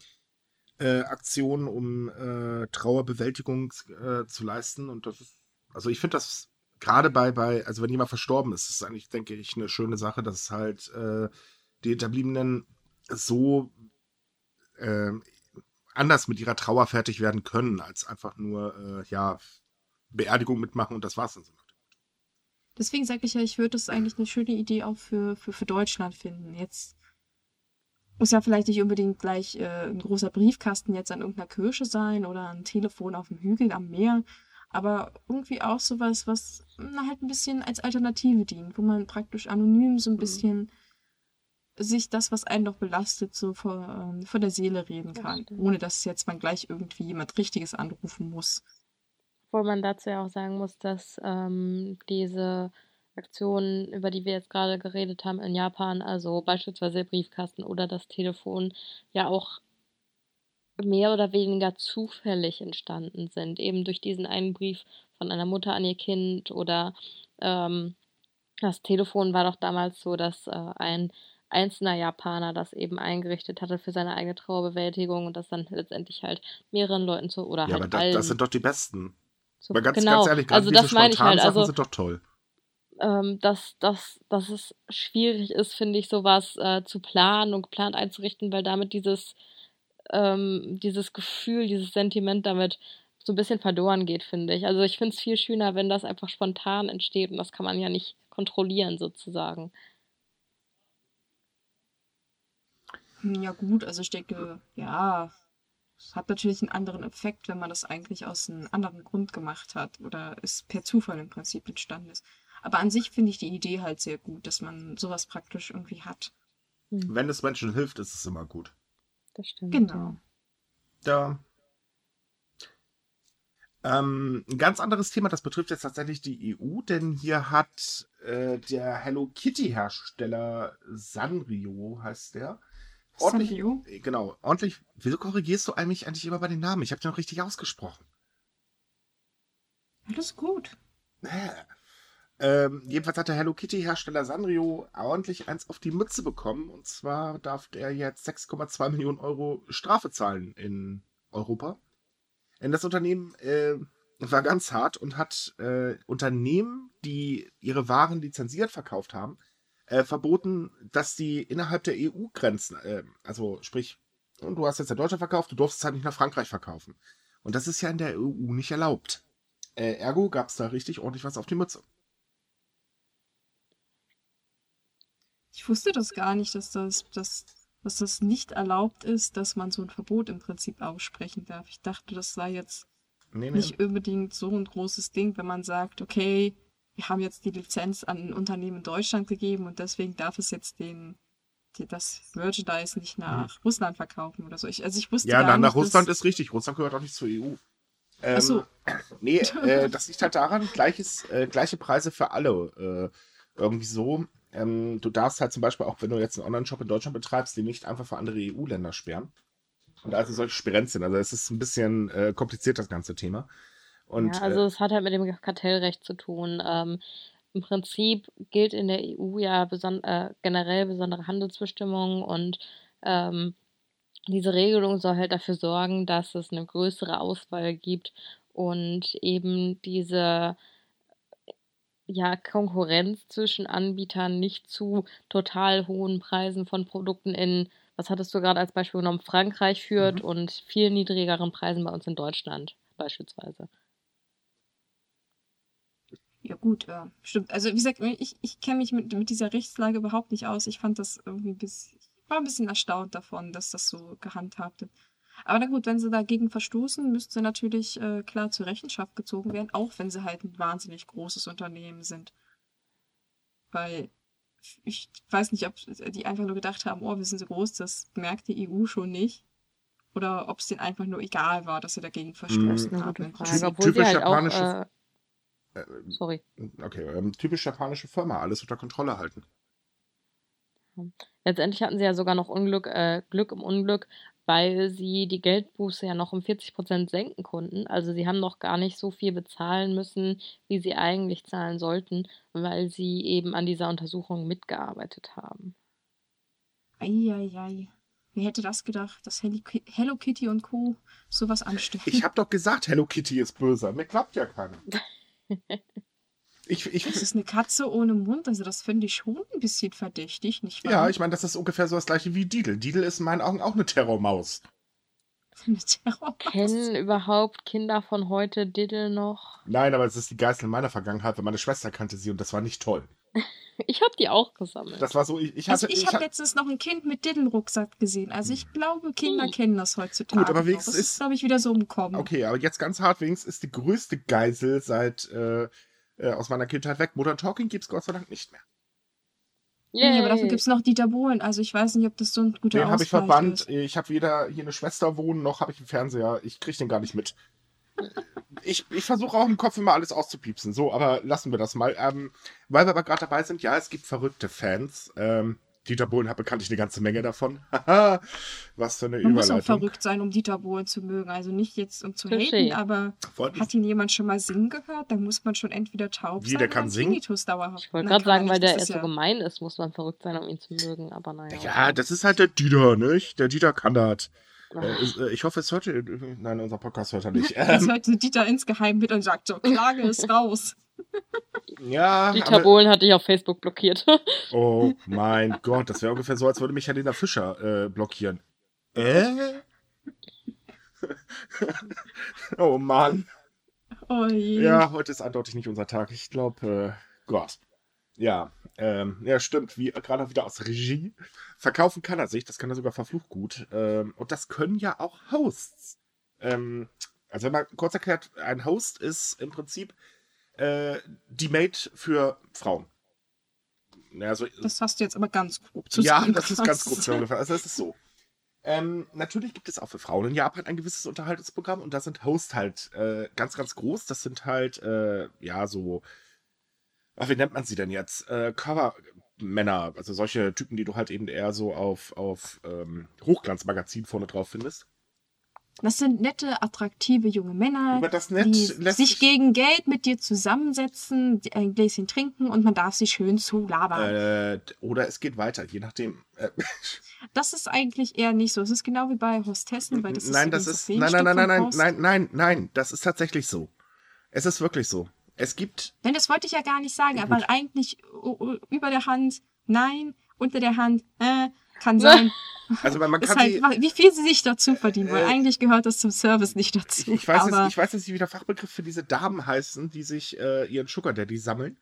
äh, Aktionen, um äh, Trauerbewältigung äh, zu leisten. Und das ist, also ich finde das gerade bei, bei, also wenn jemand verstorben ist, ist eigentlich, denke ich, eine schöne Sache, dass halt äh, die Hinterbliebenen so äh, anders mit ihrer Trauer fertig werden können, als einfach nur, äh, ja, Beerdigung mitmachen und das war's dann so. Deswegen sage ich ja, ich würde das eigentlich eine schöne Idee auch für, für, für Deutschland finden. Jetzt muss ja vielleicht nicht unbedingt gleich äh, ein großer Briefkasten jetzt an irgendeiner Kirche sein oder ein Telefon auf dem Hügel am Meer, aber irgendwie auch sowas, was na, halt ein bisschen als Alternative dient, wo man praktisch anonym so ein mhm. bisschen mhm. sich das, was einen noch belastet, so vor, ähm, vor der Seele reden kann, das ohne dass jetzt man gleich irgendwie jemand Richtiges anrufen muss. Obwohl man dazu ja auch sagen muss, dass ähm, diese Aktionen, über die wir jetzt gerade geredet haben in Japan, also beispielsweise der Briefkasten oder das Telefon, ja auch mehr oder weniger zufällig entstanden sind. Eben durch diesen einen Brief von einer Mutter an ihr Kind oder ähm, das Telefon war doch damals so, dass äh, ein einzelner Japaner das eben eingerichtet hatte für seine eigene Trauerbewältigung und das dann letztendlich halt mehreren Leuten zu oder ja, halt aber das, das sind doch die besten. So, Mal ganz, genau. ganz ehrlich, gerade also diese das meine ich halt. Also, sind doch toll ähm, dass, dass, dass es schwierig ist, finde ich, sowas äh, zu planen und geplant einzurichten, weil damit dieses, ähm, dieses Gefühl, dieses Sentiment damit so ein bisschen verloren geht, finde ich. Also ich finde es viel schöner, wenn das einfach spontan entsteht und das kann man ja nicht kontrollieren sozusagen. Hm, ja gut, also ich denke, ja, es hat natürlich einen anderen Effekt, wenn man das eigentlich aus einem anderen Grund gemacht hat oder es per Zufall im Prinzip entstanden ist. Aber an sich finde ich die Idee halt sehr gut, dass man sowas praktisch irgendwie hat. Wenn es Menschen hilft, ist es immer gut. Das stimmt. Genau. Ja. Ähm, ein ganz anderes Thema, das betrifft jetzt tatsächlich die EU, denn hier hat äh, der Hello Kitty Hersteller Sanrio, heißt der, ordentlich, Sanrio? Äh, genau, ordentlich. Wieso korrigierst du eigentlich eigentlich immer bei den Namen? Ich habe den noch richtig ausgesprochen. Alles gut. Äh, ähm, jedenfalls hat der Hello Kitty-Hersteller Sanrio ordentlich eins auf die Mütze bekommen. Und zwar darf der jetzt 6,2 Millionen Euro Strafe zahlen in Europa. Denn das Unternehmen äh, war ganz hart und hat äh, Unternehmen, die ihre Waren lizenziert verkauft haben, äh, verboten, dass die innerhalb der EU-Grenzen, äh, also sprich, du hast jetzt in Deutschland verkauft, du durfst es halt nicht nach Frankreich verkaufen. Und das ist ja in der EU nicht erlaubt. Äh, ergo gab es da richtig ordentlich was auf die Mütze. Ich wusste das gar nicht, dass das, dass, dass das nicht erlaubt ist, dass man so ein Verbot im Prinzip aussprechen darf. Ich dachte, das sei jetzt nee, nee. nicht unbedingt so ein großes Ding, wenn man sagt, okay, wir haben jetzt die Lizenz an ein Unternehmen in Deutschland gegeben und deswegen darf es jetzt den, die, das Merchandise nicht nach hm. Russland verkaufen oder so. Ich, also ich wusste ja, gar nach, nicht, Russland ist richtig. Russland gehört auch nicht zur EU. Ähm, Ach so. Nee, äh, das liegt halt daran, gleiches, äh, gleiche Preise für alle. Äh, irgendwie so. Ähm, du darfst halt zum Beispiel auch, wenn du jetzt einen Online-Shop in Deutschland betreibst, den nicht einfach für andere EU-Länder sperren. Und also solche Sperenzien. Also es ist ein bisschen äh, kompliziert, das ganze Thema. Und, ja, also äh, es hat halt mit dem Kartellrecht zu tun. Ähm, Im Prinzip gilt in der EU ja beson äh, generell besondere Handelsbestimmungen und ähm, diese Regelung soll halt dafür sorgen, dass es eine größere Auswahl gibt und eben diese ja, Konkurrenz zwischen Anbietern nicht zu total hohen Preisen von Produkten in, was hattest du gerade als Beispiel genommen, Frankreich führt mhm. und viel niedrigeren Preisen bei uns in Deutschland beispielsweise. Ja gut, ja, stimmt. Also wie gesagt, ich, ich kenne mich mit, mit dieser Rechtslage überhaupt nicht aus. Ich fand das irgendwie bisschen, ich war ein bisschen erstaunt davon, dass das so gehandhabt wird. Aber na gut, wenn sie dagegen verstoßen, müssten sie natürlich äh, klar zur Rechenschaft gezogen werden, auch wenn sie halt ein wahnsinnig großes Unternehmen sind. Weil ich weiß nicht, ob die einfach nur gedacht haben, oh, wir sind so groß, das merkt die EU schon nicht. oder ob es denen einfach nur egal war, dass sie dagegen verstoßen Eine haben. typisch halt auch, japanische- äh, Äh, sorry. okay, ähm, typisch japanische Firma, alles unter Kontrolle halten. Letztendlich hatten sie ja sogar noch Unglück, äh, Glück im Unglück, weil sie die Geldbuße ja noch um 40% senken konnten. Also sie haben noch gar nicht so viel bezahlen müssen, wie sie eigentlich zahlen sollten, weil sie eben an dieser Untersuchung mitgearbeitet haben. Eieiei. Wer hätte das gedacht, dass Hello Kitty und Co. sowas anstellen? Ich habe doch gesagt, Hello Kitty ist böse. Mir klappt ja keiner. Ich, ich, Das ist eine Katze ohne Mund, also das finde ich schon ein bisschen verdächtig, nicht wahr? ja, ich meine, das ist ungefähr so das gleiche wie Didel. Didel ist in meinen Augen auch eine Terrormaus. Eine Terrormaus. Kennen überhaupt Kinder von heute Diddle noch? Nein, aber es ist die Geißel meiner Vergangenheit, weil meine Schwester kannte sie und das war nicht toll. Ich habe die auch gesammelt. Das war so, ich, ich Also hatte. ich ich habe hab- letztens noch ein Kind mit Diddle-Rucksack gesehen. Also ich glaube, Kinder kennen das heutzutage. Gut, aber wenigstens das ist- ist, glaube ich, wieder so im Kommen. Okay, aber jetzt ganz hart, wenigstens ist die größte Geisel seit äh, äh, aus meiner Kindheit weg. Modern Talking gibt's Gott sei Dank nicht mehr. Nee, aber dafür Yay. gibt es noch Dieter Bohlen. Also ich weiß nicht, ob das so ein guter Den habe ich verbannt. ist. Ich habe weder hier eine Schwester wohnen, noch habe ich einen Fernseher. Ich kriege den gar nicht mit. Ich, ich versuche auch im Kopf immer alles auszupiepsen. So, aber lassen wir das mal. Ähm, weil wir aber gerade dabei sind, ja, es gibt verrückte Fans. Ähm, Dieter Bohlen hat bekanntlich eine ganze Menge davon. Haha, Was für eine Man muss auch Überleitung. verrückt sein, um Dieter Bohlen zu mögen. Also nicht jetzt um zu Touché. haten, aber Wollt- hat ihn jemand schon mal singen gehört? Dann muss man schon entweder taub Wie, sein der kann oder singen? Tinnitus dauerhaft. Ich wollte gerade sagen, weil der das jetzt ist so ja- gemein ist, muss man verrückt sein, um ihn zu mögen. Aber naja. Ja, das ist halt der Dieter, nicht? Der Dieter kann das. Ach. Äh, äh, ich hoffe, es hört. Nein, unser Podcast hört er nicht. Jetzt Ähm, hört Dieter insgeheim mit und sagt so, Klage ist raus. Ja, Dieter aber, Bohlen hat dich auf Facebook blockiert. Oh mein Gott, das wäre ungefähr so, als würde mich Helena Fischer äh, blockieren. Äh? oh Mann. Oh je. Ja, heute ist eindeutig nicht unser Tag. Ich glaube, äh, Gott. Ja, ähm, ja, stimmt. Wie gerade wieder aus Regie. Verkaufen kann er sich, das kann er sogar verflucht gut. Ähm, und das können ja auch Hosts. Ähm, also wenn man kurz erklärt, ein Host ist im Prinzip äh, die Mate für Frauen. Ja, so, Das hast du jetzt aber ganz grob ja, zusammengefasst. das ist ganz grob zusammengefasst. Also es ist so. Ähm, natürlich gibt es auch für Frauen in Japan ein gewisses Unterhaltungsprogramm und da sind Hosts halt äh, ganz, ganz groß. Das sind halt, äh, ja, so, ach, wie nennt man sie denn jetzt? Äh, Cover-Männer, also solche Typen, die du halt eben eher so auf, auf ähm, Hochglanzmagazin vorne drauf findest. Das sind nette, attraktive junge Männer, Über das Nett die sich gegen Geld mit dir zusammensetzen, ein Gläschen trinken und man darf sie schön zulabern. Äh, oder es geht weiter, je nachdem. Äh, Das ist eigentlich eher nicht so. Es ist genau wie bei Hostessen, weil das nein, ist das ist, nein, nein, nein, nein, nein, nein, nein, nein, das ist tatsächlich so. Es ist wirklich so. Es gibt. Nein, das wollte ich ja gar nicht sagen, aber Gut. eigentlich u- u- über der Hand, nein, unter der Hand, äh, kann sein. Also man kann halt, sie, wie viel sie sich dazu verdienen, weil Äh, eigentlich gehört das zum Service nicht dazu. ich weiß, jetzt, ich weiß jetzt nicht, wie der Fachbegriff für diese Damen heißen, die sich äh, ihren Sugar Daddy sammeln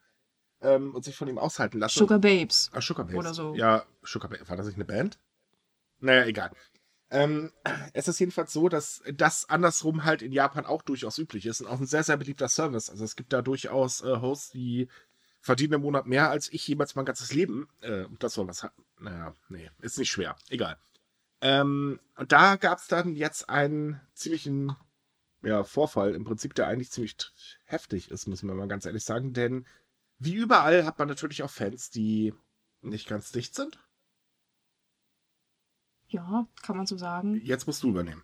ähm, und sich von ihm aushalten lassen. Sugar Babes. Ah, Sugar Babes. oder so. Ja, Sugar Babes. War das nicht eine Band? Naja, egal. Ähm, es ist jedenfalls so, dass das andersrum halt in Japan auch durchaus üblich ist und auch ein sehr, sehr beliebter Service. Also es gibt da durchaus äh, Hosts, die verdienen im Monat mehr als ich jemals mein ganzes Leben. Äh, und das soll was haben. Naja, nee, ist nicht schwer. Egal. Ähm, und da gab es dann jetzt einen ziemlichen ja, Vorfall, im Prinzip, der eigentlich ziemlich heftig ist, müssen wir mal ganz ehrlich sagen. Denn wie überall hat man natürlich auch Fans, die nicht ganz dicht sind. Ja, kann man so sagen. Jetzt musst du übernehmen.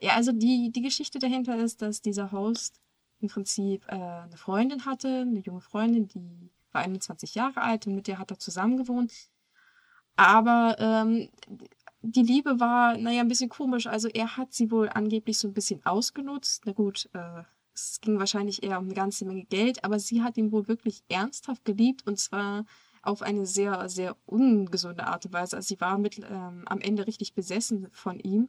Ja, also die, die Geschichte dahinter ist, dass dieser Host im Prinzip äh, eine Freundin hatte, eine junge Freundin, die war 21 Jahre alt und mit der hat er zusammen gewohnt. Aber ähm, die Liebe war, naja, ein bisschen komisch. Also er hat sie wohl angeblich so ein bisschen ausgenutzt. Na gut, äh, es ging wahrscheinlich eher um eine ganze Menge Geld, aber sie hat ihn wohl wirklich ernsthaft geliebt und zwar auf eine sehr, sehr ungesunde Art und Weise. Also sie war mit, ähm, am Ende richtig besessen von ihm.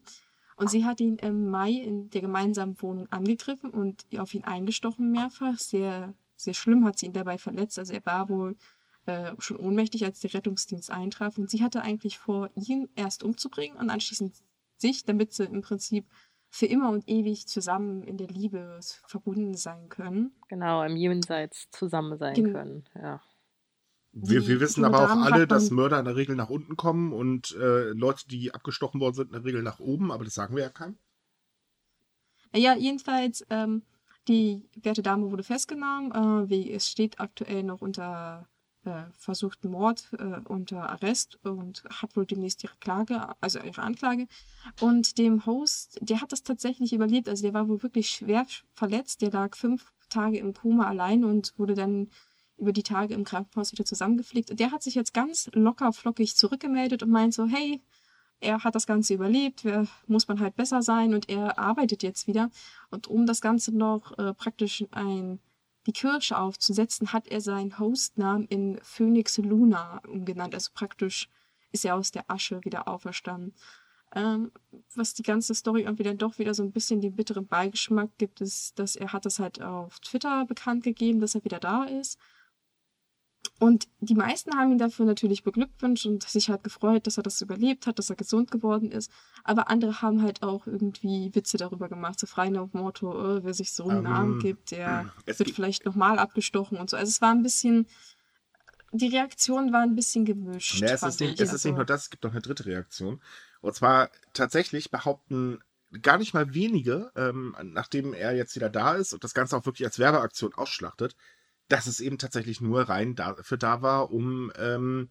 Und sie hat ihn im Mai in der gemeinsamen Wohnung angegriffen und auf ihn eingestochen mehrfach. Sehr, sehr schlimm hat sie ihn dabei verletzt. Also er war wohl äh, schon ohnmächtig, als der Rettungsdienst eintraf. Und sie hatte eigentlich vor, ihn erst umzubringen und anschließend sich, damit sie im Prinzip für immer und ewig zusammen in der Liebe verbunden sein können. genau, im Jenseits zusammen sein Gen- können. Ja. Wir, wir wissen aber auch alle, dass Mörder in der Regel nach unten kommen und äh, Leute, die abgestochen worden sind, in der Regel nach oben, aber das sagen wir ja keinem. Ja, jedenfalls, ähm, die werte Dame wurde festgenommen. Äh, wie, es steht aktuell noch unter äh, versuchten Mord äh, unter Arrest und hat wohl demnächst ihre Klage, also ihre Anklage. Und dem Host, der hat das tatsächlich überlebt. Also der war wohl wirklich schwer verletzt. Der lag fünf Tage im Koma allein und wurde dann über die Tage im Krankenhaus wieder zusammengepflegt. Und der hat sich jetzt ganz locker flockig zurückgemeldet und meint so, hey, er hat das Ganze überlebt, muss man halt besser sein und er arbeitet jetzt wieder. Und um das Ganze noch äh, praktisch ein, die Kirsche aufzusetzen, hat er seinen Hostnamen in Phoenix Luna umgenannt. Also praktisch ist er aus der Asche wieder auferstanden. Ähm, was die ganze Story irgendwie dann doch wieder so ein bisschen den bitteren Beigeschmack gibt, ist, dass er hat das halt auf Twitter bekannt gegeben, dass er wieder da ist. Und die meisten haben ihn dafür natürlich beglückwünscht und sich halt gefreut, dass er das überlebt hat, dass er gesund geworden ist. Aber andere haben halt auch irgendwie Witze darüber gemacht, so frei nach dem Motto, äh, wer sich so einen Ähm, Namen gibt, der es wird vielleicht nochmal abgestochen und so. Also es war ein bisschen, die Reaktion war ein bisschen gemischt. Ja, es fand ist, nicht, ich. es ist nicht Also- nur das, es gibt noch eine dritte Reaktion. Und zwar tatsächlich behaupten gar nicht mal wenige, ähm, nachdem er jetzt wieder da ist und das Ganze auch wirklich als Werbeaktion ausschlachtet, dass es eben tatsächlich nur rein dafür da war, um ähm,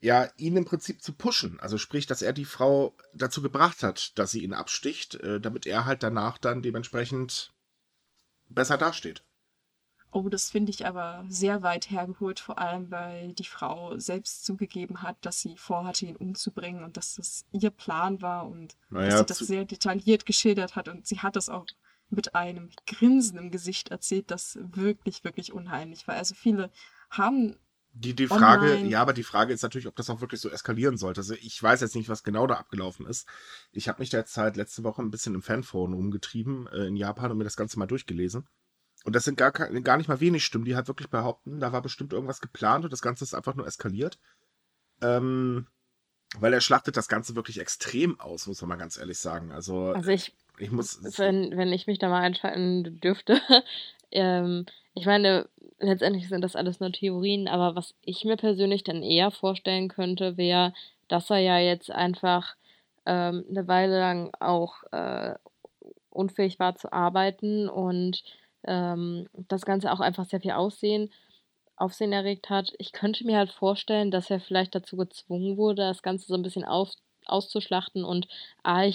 ja, ihn im Prinzip zu pushen. Also sprich, dass er die Frau dazu gebracht hat, dass sie ihn absticht, äh, damit er halt danach dann dementsprechend besser dasteht. Oh, das finde ich aber sehr weit hergeholt, vor allem weil die Frau selbst zugegeben hat, dass sie vorhatte, ihn umzubringen und dass das ihr Plan war und dass Naja, sie das sehr detailliert geschildert hat und sie hat das auch mit einem Grinsen im Gesicht erzählt, das wirklich, wirklich unheimlich war. Also viele haben, Die, die Frage, online. ja, aber die Frage ist natürlich, ob das auch wirklich so eskalieren sollte. Also ich weiß jetzt nicht, was genau da abgelaufen ist. Ich habe mich jetzt halt letzte Woche ein bisschen im Fanforum rumgetrieben äh, in Japan und mir das Ganze mal durchgelesen. Und das sind gar, gar nicht mal wenig Stimmen, die halt wirklich behaupten, da war bestimmt irgendwas geplant und das Ganze ist einfach nur eskaliert. Ähm, weil er schlachtet das Ganze wirklich extrem aus, muss man mal ganz ehrlich sagen. Also, Also ich ich muss. wenn, wenn ich mich da mal einschalten dürfte. ähm, ich meine, letztendlich sind das alles nur Theorien, aber was ich mir persönlich dann eher vorstellen könnte, wäre, dass er ja jetzt einfach ähm, eine Weile lang auch äh, unfähig war zu arbeiten und ähm, das Ganze auch einfach sehr viel Aussehen, Aufsehen erregt hat. Ich könnte mir halt vorstellen, dass er vielleicht dazu gezwungen wurde, das Ganze so ein bisschen auf, auszuschlachten und arg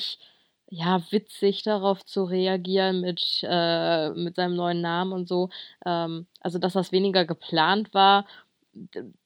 ja, witzig darauf zu reagieren mit, äh, mit seinem neuen Namen und so. Ähm, also, dass das weniger geplant war,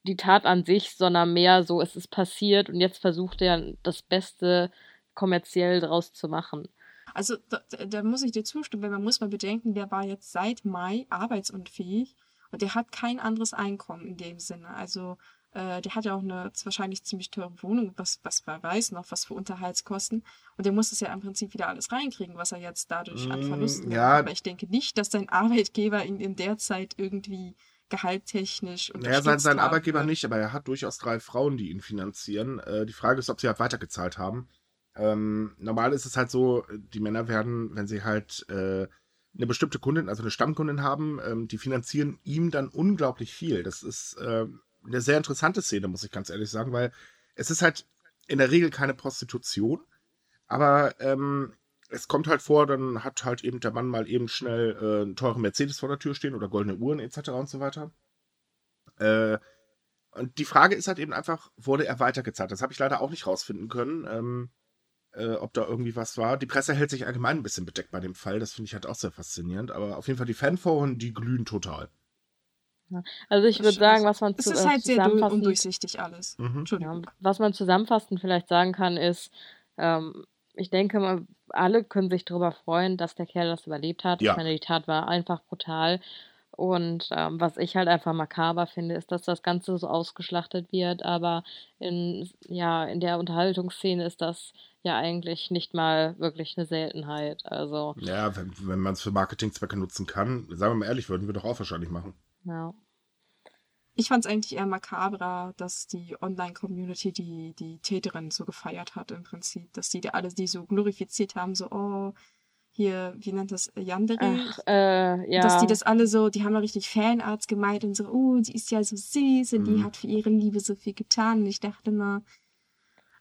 die Tat an sich, sondern mehr so, es ist passiert und jetzt versucht er das Beste kommerziell draus zu machen. also da- da muss ich dir zustimmen, weil man muss mal bedenken, der war jetzt seit Mai arbeitsunfähig und der hat kein anderes Einkommen in dem Sinne. Also äh, der hat ja auch eine wahrscheinlich ziemlich teure Wohnung, was, was wer weiß noch, was für Unterhaltskosten. Und der muss es ja im Prinzip wieder alles reinkriegen, was er jetzt dadurch an Mm, Verlusten ja. hat. Aber ich denke nicht, dass sein Arbeitgeber ihn in der Zeit irgendwie gehalttechnisch Naja, sein, sein haben Arbeitgeber nicht, aber er hat durchaus drei Frauen, die ihn finanzieren. Äh, die Frage ist, ob sie halt weitergezahlt haben. Ähm, normal ist es halt so, die Männer werden, wenn sie halt äh, eine bestimmte Kundin, also eine Stammkundin haben, ähm, die finanzieren ihm dann unglaublich viel. Das ist äh, eine sehr interessante Szene, muss ich ganz ehrlich sagen, weil es ist halt in der Regel keine Prostitution, aber ähm, es kommt halt vor, dann hat halt eben der Mann mal eben schnell äh, einen teuren Mercedes vor der Tür stehen oder goldene Uhren etc. und so weiter. Äh, und die Frage ist halt eben einfach, wurde er weitergezahlt? Das habe ich leider auch nicht rausfinden können, ähm, äh, ob da irgendwie was war. Die Presse hält sich allgemein ein bisschen bedeckt bei dem Fall. Das finde ich halt auch sehr faszinierend. Aber auf jeden Fall die Fanforen, die glühen total. Also ich würde sagen, was man Es zu, ist äh, halt sehr undurchsichtig alles. Mhm. Entschuldigung. Ja, was man zusammenfassend vielleicht sagen kann, ist, ähm, ich denke, alle können sich darüber freuen, dass der Kerl das überlebt hat. Ja. Ich meine, die Tat war einfach brutal. Und ähm, was ich halt einfach makaber finde, ist, dass das Ganze so ausgeschlachtet wird. Aber in, ja, in der Unterhaltungsszene ist das ja eigentlich nicht mal wirklich eine Seltenheit. Also, Ja, wenn, wenn man es für Marketingzwecke nutzen kann, sagen wir mal ehrlich, würden wir doch auch wahrscheinlich machen. ja. Ich fand es eigentlich eher makaber, dass die Online-Community die, die Täterin so gefeiert hat im Prinzip. Dass die, die alle die so glorifiziert haben, so, oh, hier, wie nennt das, Yandere? Ach, äh, ja. Dass die das alle so, die haben da richtig Fanarts gemeint und so, oh, sie ist ja so süß und die Mhm. hat für ihre Liebe so viel getan. Und ich dachte mal,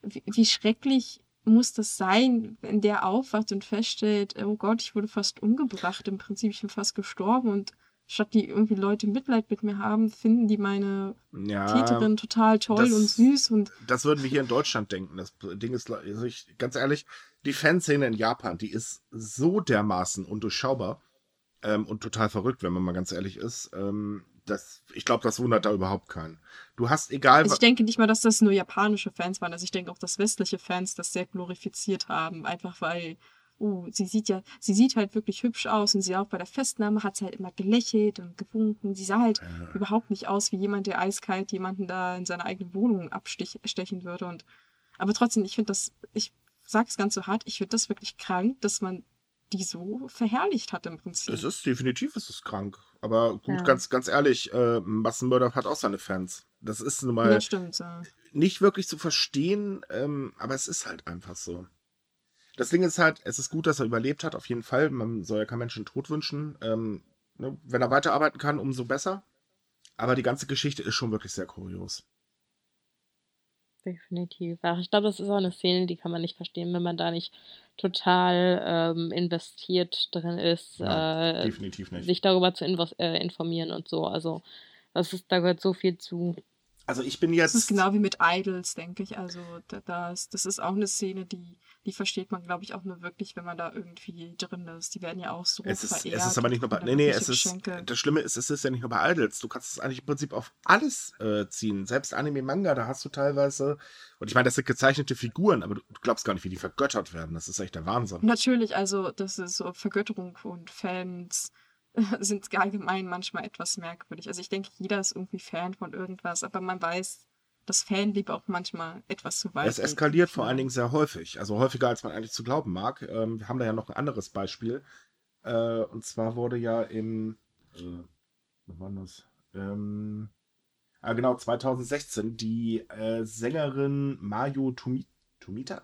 wie, wie schrecklich muss das sein, wenn der aufwacht und feststellt, oh Gott, ich wurde fast umgebracht, im Prinzip, ich bin fast gestorben und statt die irgendwie Leute Mitleid mit mir haben, finden die meine Ja, Täterin total toll das- und süß und das würden wir hier in Deutschland denken. Das Ding ist, also ich, ganz ehrlich, die Fanszene in Japan, die ist so dermaßen undurchschaubar ähm, und total verrückt, wenn man mal ganz ehrlich ist. Ähm, das, ich glaube, das wundert da überhaupt keinen. Du hast egal, Also ich denke nicht mal, dass das nur japanische Fans waren. Also ich denke auch, dass westliche Fans das sehr glorifiziert haben. Einfach weil, oh, sie sieht ja, sie sieht halt wirklich hübsch aus und sie auch bei der Festnahme hat sie halt immer gelächelt und gewunken. Sie sah halt Ja. überhaupt nicht aus wie jemand, der eiskalt jemanden da in seiner eigenen Wohnung abstechen würde. Und aber trotzdem, ich finde das, ich sag's ganz so hart, ich finde das wirklich krank, dass man die so verherrlicht hat im Prinzip. es ist definitiv, es ist krank. Aber gut, Ja. ganz, ganz ehrlich, äh, Massenmörder hat auch seine Fans. Das ist nun mal ja, stimmt. Ja. nicht wirklich zu verstehen, ähm, aber es ist halt einfach so. Das Ding ist halt, es ist gut, dass er überlebt hat, auf jeden Fall. Man soll ja keinen Menschen Tod wünschen. Ähm, ne, wenn er weiterarbeiten kann, umso besser. Aber die ganze Geschichte ist schon wirklich sehr kurios. Definitiv. Ach, ich glaube, das ist auch eine Szene, die kann man nicht verstehen, wenn man da nicht total ähm, investiert drin ist, Ja, äh, Definitiv nicht. sich darüber zu äh, informieren und so. Also, das ist, da gehört so viel zu. Also ich bin Das jetzt. ist genau wie mit Idols, denke ich. Also da, das, das ist auch eine Szene, die, die versteht man, glaube ich, auch nur wirklich, wenn man da irgendwie drin ist. Die werden ja auch so Es ist, verehrt. es ist aber nicht nur bei. Nee, nee, es ist. Das Schlimme ist, es ist ja nicht nur bei Idols. Du kannst es eigentlich im Prinzip auf alles äh, ziehen. Selbst Anime Manga, da hast du teilweise. Und ich meine, das sind gezeichnete Figuren, aber du glaubst gar nicht, wie die vergöttert werden. Das ist echt der Wahnsinn. Natürlich, also das ist so Vergötterung und Fans sind allgemein manchmal etwas merkwürdig. Also ich denke, jeder ist irgendwie Fan von irgendwas, aber man weiß, dass Fanliebe auch manchmal etwas zu weit Es geht. eskaliert vor allen Dingen sehr häufig. Also häufiger, als man eigentlich zu glauben mag. Ähm, wir haben da ja noch ein anderes Beispiel. Äh, und zwar wurde ja im. Äh, wann das? Ähm, ah, genau, 2016 die äh, Sängerin Mayu Tumi Tomita?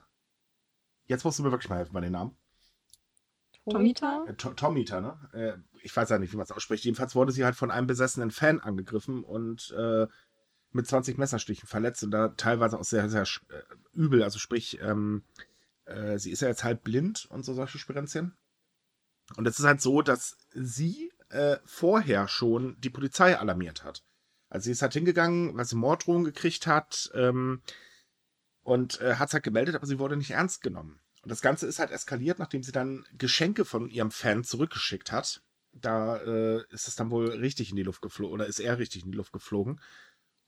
Jetzt musst du mir wirklich mal helfen bei den Namen. Tomita? Äh, To- Tomita, ne? Ich weiß ja nicht, wie man es ausspricht. Jedenfalls wurde sie halt von einem besessenen Fan angegriffen und äh, mit 20 Messerstichen verletzt und da teilweise auch sehr, sehr äh, übel. Also sprich, ähm, äh, sie ist ja jetzt halb blind und so solche Spirenzchen. Und es ist halt so, dass sie äh, vorher schon die Polizei alarmiert hat. Also sie ist halt hingegangen, weil sie Morddrohungen gekriegt hat ähm, und äh, hat es halt gemeldet, aber sie wurde nicht ernst genommen. Und das Ganze ist halt eskaliert, nachdem sie dann Geschenke von ihrem Fan zurückgeschickt hat. Da äh, ist es dann wohl richtig in die Luft geflogen, oder ist er richtig in die Luft geflogen.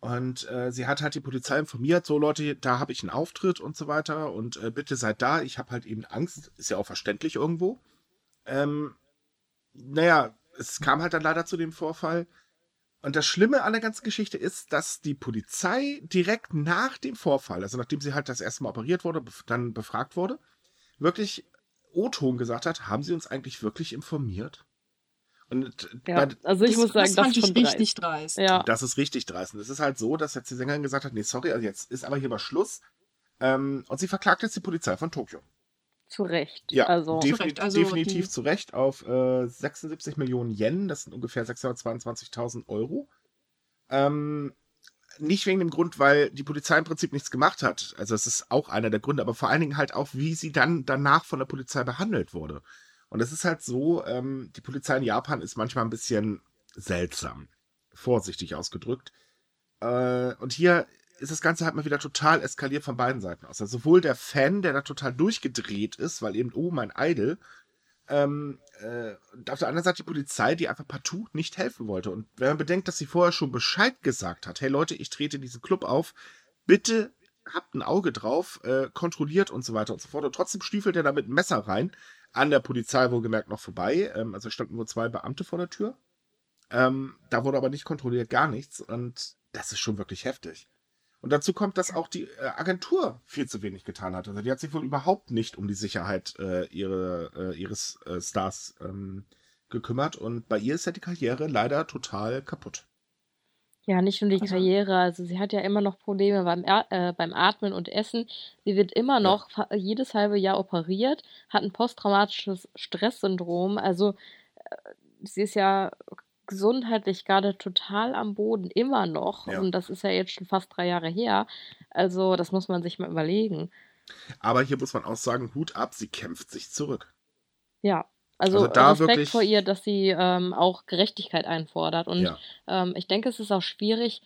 Und äh, sie hat halt die Polizei informiert, so Leute, da habe ich einen Auftritt und so weiter und äh, bitte seid da, ich habe halt eben Angst, ist ja auch verständlich irgendwo. Ähm, naja, es kam halt dann leider zu dem Vorfall. Und das Schlimme an der ganzen Geschichte ist, dass die Polizei direkt nach dem Vorfall, also nachdem sie halt das erste Mal operiert wurde, dann befragt wurde, wirklich O-Ton gesagt hat, haben sie uns eigentlich wirklich informiert? Und Ja, bei, also ich das, muss sagen, das das, fand ist ich schon richtig dreist. dreist. Ja, das ist richtig dreist. Und es ist halt so, dass jetzt die Sängerin gesagt hat, nee, sorry, also jetzt ist aber hier mal Schluss. Ähm, und sie verklagt jetzt die Polizei von Tokio. zu Recht. Ja, also, defini Recht. Also definitiv die- zu Recht auf äh, 76 Millionen Yen, das sind ungefähr 622.000 Euro. Ähm, nicht wegen dem Grund, weil die Polizei im Prinzip nichts gemacht hat. Also es ist auch einer der Gründe, aber vor allen Dingen halt auch, wie sie dann danach von der Polizei behandelt wurde. Und es ist halt so, ähm, die Polizei in Japan ist manchmal ein bisschen seltsam, vorsichtig ausgedrückt. Äh, und hier ist das Ganze halt mal wieder total eskaliert von beiden Seiten aus. Also sowohl der Fan, der da total durchgedreht ist, weil eben, oh, mein Idol, ähm, äh, und auf der anderen Seite die Polizei, die einfach partout nicht helfen wollte. Und wenn man bedenkt, dass sie vorher schon Bescheid gesagt hat, hey Leute, ich trete diesen Club auf, bitte habt ein Auge drauf, äh, kontrolliert und so weiter und so fort. Und trotzdem stiefelt er da mit einem Messer rein, an der Polizei wohlgemerkt noch vorbei. Ähm, also standen nur zwei Beamte vor der Tür. Ähm, da wurde aber nicht kontrolliert, gar nichts. Und das ist schon wirklich heftig. Und dazu kommt, dass auch die äh, Agentur viel zu wenig getan hat. Also die hat sich wohl überhaupt nicht um die Sicherheit äh, ihre, äh, ihres äh, Stars ähm, gekümmert. Und bei ihr ist ja die Karriere leider total kaputt. Ja, nicht nur die Also Karriere, also sie hat ja immer noch Probleme beim, äh, beim Atmen und Essen. Sie wird immer Ja. noch fa- jedes halbe Jahr operiert, hat ein posttraumatisches Stresssyndrom. Also äh, sie ist ja gesundheitlich gerade total am Boden, immer noch. Ja. Und das ist ja jetzt schon fast drei Jahre her. Also das muss man sich mal überlegen. Aber hier muss man auch sagen, Hut ab, sie kämpft sich zurück. Ja, also, Also da Respekt wirklich- vor ihr, dass sie ähm, auch Gerechtigkeit einfordert. Und Ja. ähm, ich denke, es ist auch schwierig,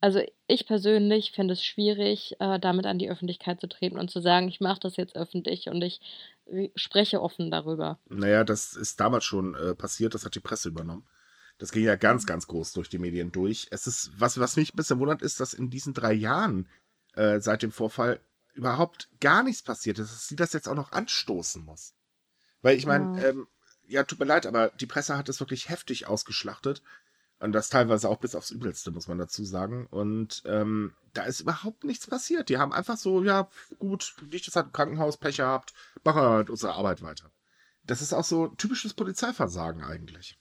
also ich persönlich finde es schwierig, äh, damit an die Öffentlichkeit zu treten und zu sagen, ich mache das jetzt öffentlich und ich äh, spreche offen darüber. Naja, das ist damals schon äh, passiert, das hat die Presse übernommen. Das ging ja ganz, ganz groß durch die Medien durch. Es ist, was, was mich ein bisschen wundert, ist, dass in diesen drei Jahren äh, seit dem Vorfall überhaupt gar nichts passiert ist, dass sie das jetzt auch noch anstoßen muss. Weil ich meine, Ja. ähm, ja, tut mir leid, aber die Presse hat es wirklich heftig ausgeschlachtet. Und das teilweise auch bis aufs Übelste, muss man dazu sagen. Und ähm, da ist überhaupt nichts passiert. Die haben einfach so, ja, gut, nicht das hat im Krankenhaus Pech gehabt, machen wir halt unsere Arbeit weiter. Das ist auch so typisches Polizeiversagen eigentlich.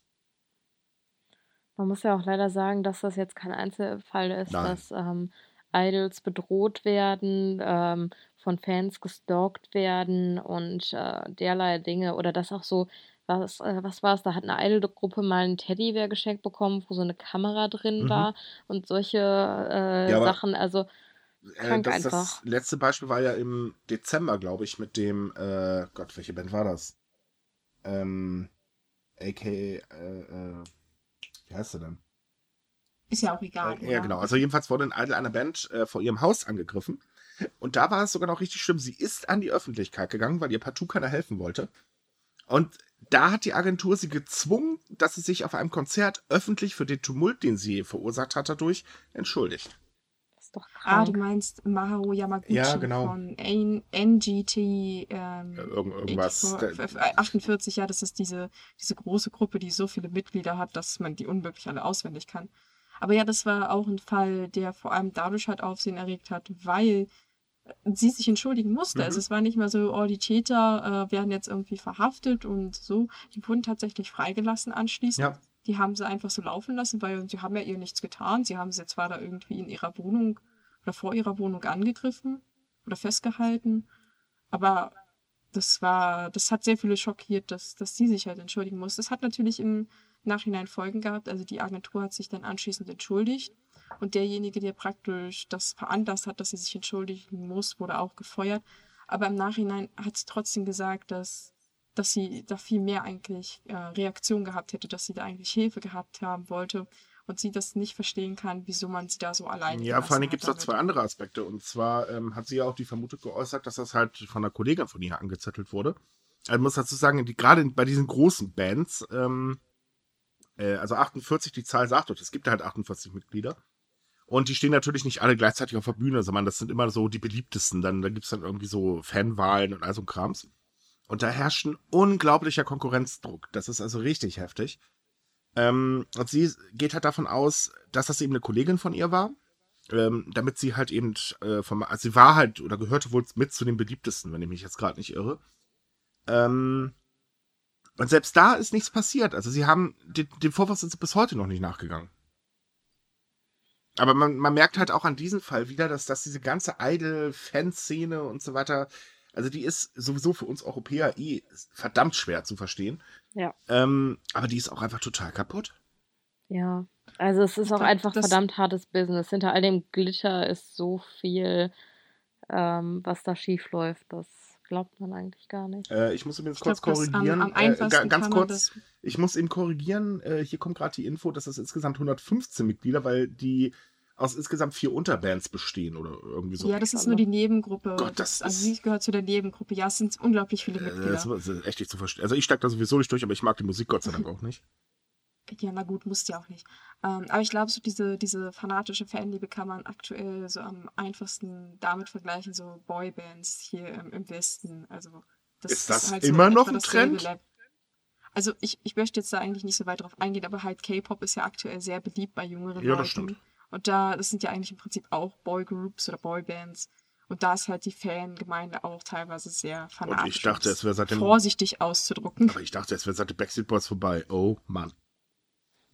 Man muss ja auch leider sagen, dass das jetzt kein Einzelfall ist, Nein. dass ähm, Idols bedroht werden, ähm, von Fans gestalkt werden und äh, derlei Dinge. Oder dass auch so, was, äh, was war es, da hat eine Idol-Gruppe mal einen Teddybär geschenkt bekommen, wo so eine Kamera drin Mhm. war und solche äh, Ja, Sachen. Also Äh, Krank das, das einfach. letzte Beispiel war ja im Dezember, glaube ich, mit dem, äh, Gott, welche Band war das? Ähm, AK, äh, äh, wie heißt sie denn? ist ja auch egal. Äh, ja, genau. Also jedenfalls wurde ein Idol einer Band äh, vor ihrem Haus angegriffen. Und da war es sogar noch richtig schlimm. Sie ist an die Öffentlichkeit gegangen, weil ihr partout keiner helfen wollte. Und da hat die Agentur sie gezwungen, dass sie sich auf einem Konzert öffentlich für den Tumult, den sie verursacht hat, dadurch entschuldigt. das ist doch Ah, krank. du meinst Maharu Yamaguchi Ja, genau. von NGT ähm, Äh, Irgend, irgendwas. 84, Da- äh, 48, ja, das ist diese, diese große Gruppe, die so viele Mitglieder hat, dass man die unmöglich alle auswendig kann. Aber ja, das war auch ein Fall, der vor allem dadurch halt Aufsehen erregt hat, weil sie sich entschuldigen musste. Mhm. Also es war nicht mehr so, oh, die Täter äh, werden jetzt irgendwie verhaftet und so. Die wurden tatsächlich freigelassen anschließend. Ja. Die haben sie einfach so laufen lassen, weil sie haben ja ihr nichts getan. Sie haben sie zwar da irgendwie in ihrer Wohnung oder vor ihrer Wohnung angegriffen oder festgehalten, aber das war, das hat sehr viele schockiert, dass, dass sie sich halt entschuldigen muss. Das hat natürlich im Nachhinein Folgen gehabt. Also die Agentur hat sich dann anschließend entschuldigt und derjenige, der praktisch das veranlasst hat, dass sie sich entschuldigen muss, wurde auch gefeuert. Aber im Nachhinein hat sie trotzdem gesagt, dass, dass sie da viel mehr eigentlich äh, Reaktion gehabt hätte, dass sie da eigentlich Hilfe gehabt haben wollte und sie das nicht verstehen kann, wieso man sie da so allein Ja, vor allem gibt es noch zwei andere Aspekte. Und zwar ähm, hat sie ja auch die Vermutung geäußert, dass das halt von einer Kollegin von ihr angezettelt wurde. Also muss dazu sagen, die, gerade bei diesen großen Bands, ähm, äh, also 48, die Zahl sagt doch, es gibt halt 48 Mitglieder. Und die stehen natürlich nicht alle gleichzeitig auf der Bühne, sondern das sind immer so die beliebtesten. Dann, dann gibt es dann irgendwie so Fanwahlen und all so Krams. Und da herrscht ein unglaublicher Konkurrenzdruck. Das ist also richtig heftig. Ähm, und sie geht halt davon aus, dass das eben eine Kollegin von ihr war. Ähm, damit sie halt eben äh, vom, also sie war halt oder gehörte wohl mit zu den beliebtesten, wenn ich mich jetzt gerade nicht irre. Ähm, und selbst da ist nichts passiert. Also sie haben den Vorwurf sind sie bis heute noch nicht nachgegangen. Aber man, man merkt halt auch an diesem Fall wieder, dass, dass diese ganze Idol-Fanszene und so weiter, also die ist sowieso für uns Europäer eh verdammt schwer zu verstehen. Ja. Ähm, aber die ist auch einfach total kaputt. Ja, also es ist auch glaub, einfach das- verdammt hartes Business. Hinter all dem Glitter ist so viel, ähm, was da schief läuft. Das glaubt man eigentlich gar nicht. Äh, ich muss übrigens Ich kurz glaub, das am- korrigieren. am äh, ganz kurz. Ich muss eben korrigieren. Äh, hier kommt gerade die Info, dass es insgesamt 115 Mitglieder, weil die aus insgesamt vier Unterbands bestehen oder irgendwie so. ja, das ist nur die Nebengruppe. Gott, das also sie gehört zu der Nebengruppe. Ja, es sind unglaublich viele Äh, Mitglieder. das ist echt nicht zu verstehen. Also ich steig da sowieso nicht durch, aber ich mag die Musik Gott sei Dank auch nicht. Ja, na gut, musst ja auch nicht. Ähm, aber ich glaube, so diese, diese fanatische Fanliebe kann man aktuell so am einfachsten damit vergleichen, so Boybands hier im, im Westen. Also das Ist das halt immer noch etwa ein Trend? Level. Also ich, ich möchte jetzt da eigentlich nicht so weit drauf eingehen, aber halt K-Pop ist ja aktuell sehr beliebt bei jüngeren Ja, das Leuten. stimmt. Und da, das sind ja eigentlich im Prinzip auch Boygroups oder Boybands. Und da ist halt die Fangemeinde auch teilweise sehr fanatisch. Und ich dachte, es wäre seit dem. vorsichtig auszudrücken. Aber ich dachte, es wäre seit den Backstreet Boys vorbei. Oh Mann.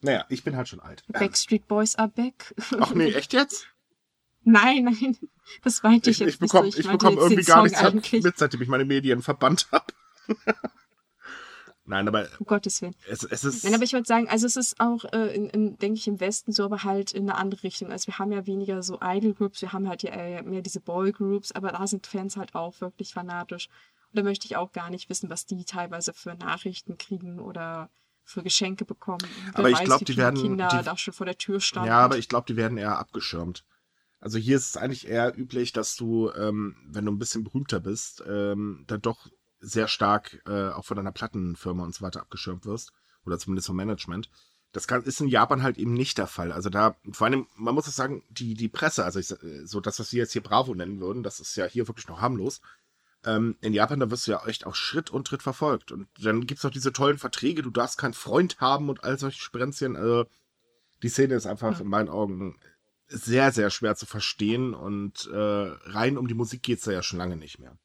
Naja, ich bin halt schon alt. Backstreet Boys are back. Ach nee, echt jetzt? Nein, nein. Das meinte ich, Ich, jetzt ich bekomme nicht so. ich meinte bekomm jetzt irgendwie gar nichts eigentlich. mit, seitdem ich meine Medien verbannt habe. Nein, aber Um Gottes Willen. es, es ist. Nein, aber ich würde sagen, also es ist auch, äh, in, in, denke ich, im Westen so, aber halt in eine andere Richtung. Also wir haben ja weniger so Idol-Groups, wir haben halt ja äh, mehr diese Boy-Groups, aber da sind Fans halt auch wirklich fanatisch. Und da möchte ich auch gar nicht wissen, was die teilweise für Nachrichten kriegen oder für Geschenke bekommen. Aber ich weiß, glaub, wie die werden- Kinder die- da schon vor der Tür standen. Ja, aber ich glaube, die werden eher abgeschirmt. Also hier ist es eigentlich eher üblich, dass du, ähm, wenn du ein bisschen berühmter bist, ähm, dann doch sehr stark äh, auch von deiner Plattenfirma und so weiter abgeschirmt wirst. Oder zumindest vom Management. Das kann, ist in Japan halt eben nicht der Fall. Also da, vor allem, man muss auch sagen, die, die Presse, also ich, äh, so das, was wir jetzt hier Bravo nennen würden, das ist ja hier wirklich noch harmlos. Ähm, in Japan, da wirst du ja echt auf Schritt und Tritt verfolgt. Und dann gibt es auch diese tollen Verträge, du darfst keinen Freund haben und all solche Sprenzchen. Also die Szene ist einfach in meinen Augen sehr, sehr schwer zu verstehen und äh, rein um die Musik geht es da ja schon lange nicht mehr.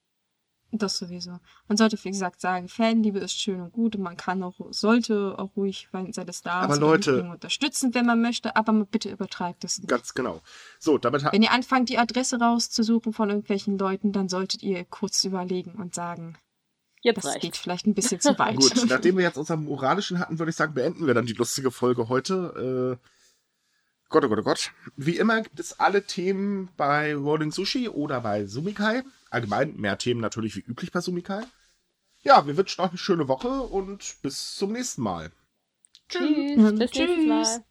Das sowieso. Man sollte, wie gesagt, sagen, Fanliebe ist schön und gut und man kann auch, sollte auch ruhig seine Stars Aber Leute- unterstützen, wenn man möchte, aber man bitte übertreibt es nicht. Ganz genau. So, damit. Wenn ihr anfangt, die Adresse rauszusuchen von irgendwelchen Leuten, dann solltet ihr kurz überlegen und sagen, Jetzt das geht reicht's. vielleicht ein bisschen zu weit. Gut, nachdem wir jetzt unseren moralischen hatten, würde ich sagen, beenden wir dann die lustige Folge heute. Äh, Gott, oh Gott, oh Gott. Wie immer gibt es alle Themen bei Rolling Sushi oder bei Sumikai. Allgemein mehr Themen natürlich wie üblich bei Sumikai. Ja, wir wünschen euch eine schöne Woche und bis zum nächsten Mal. Tschüss. Bis tschüss. Mal.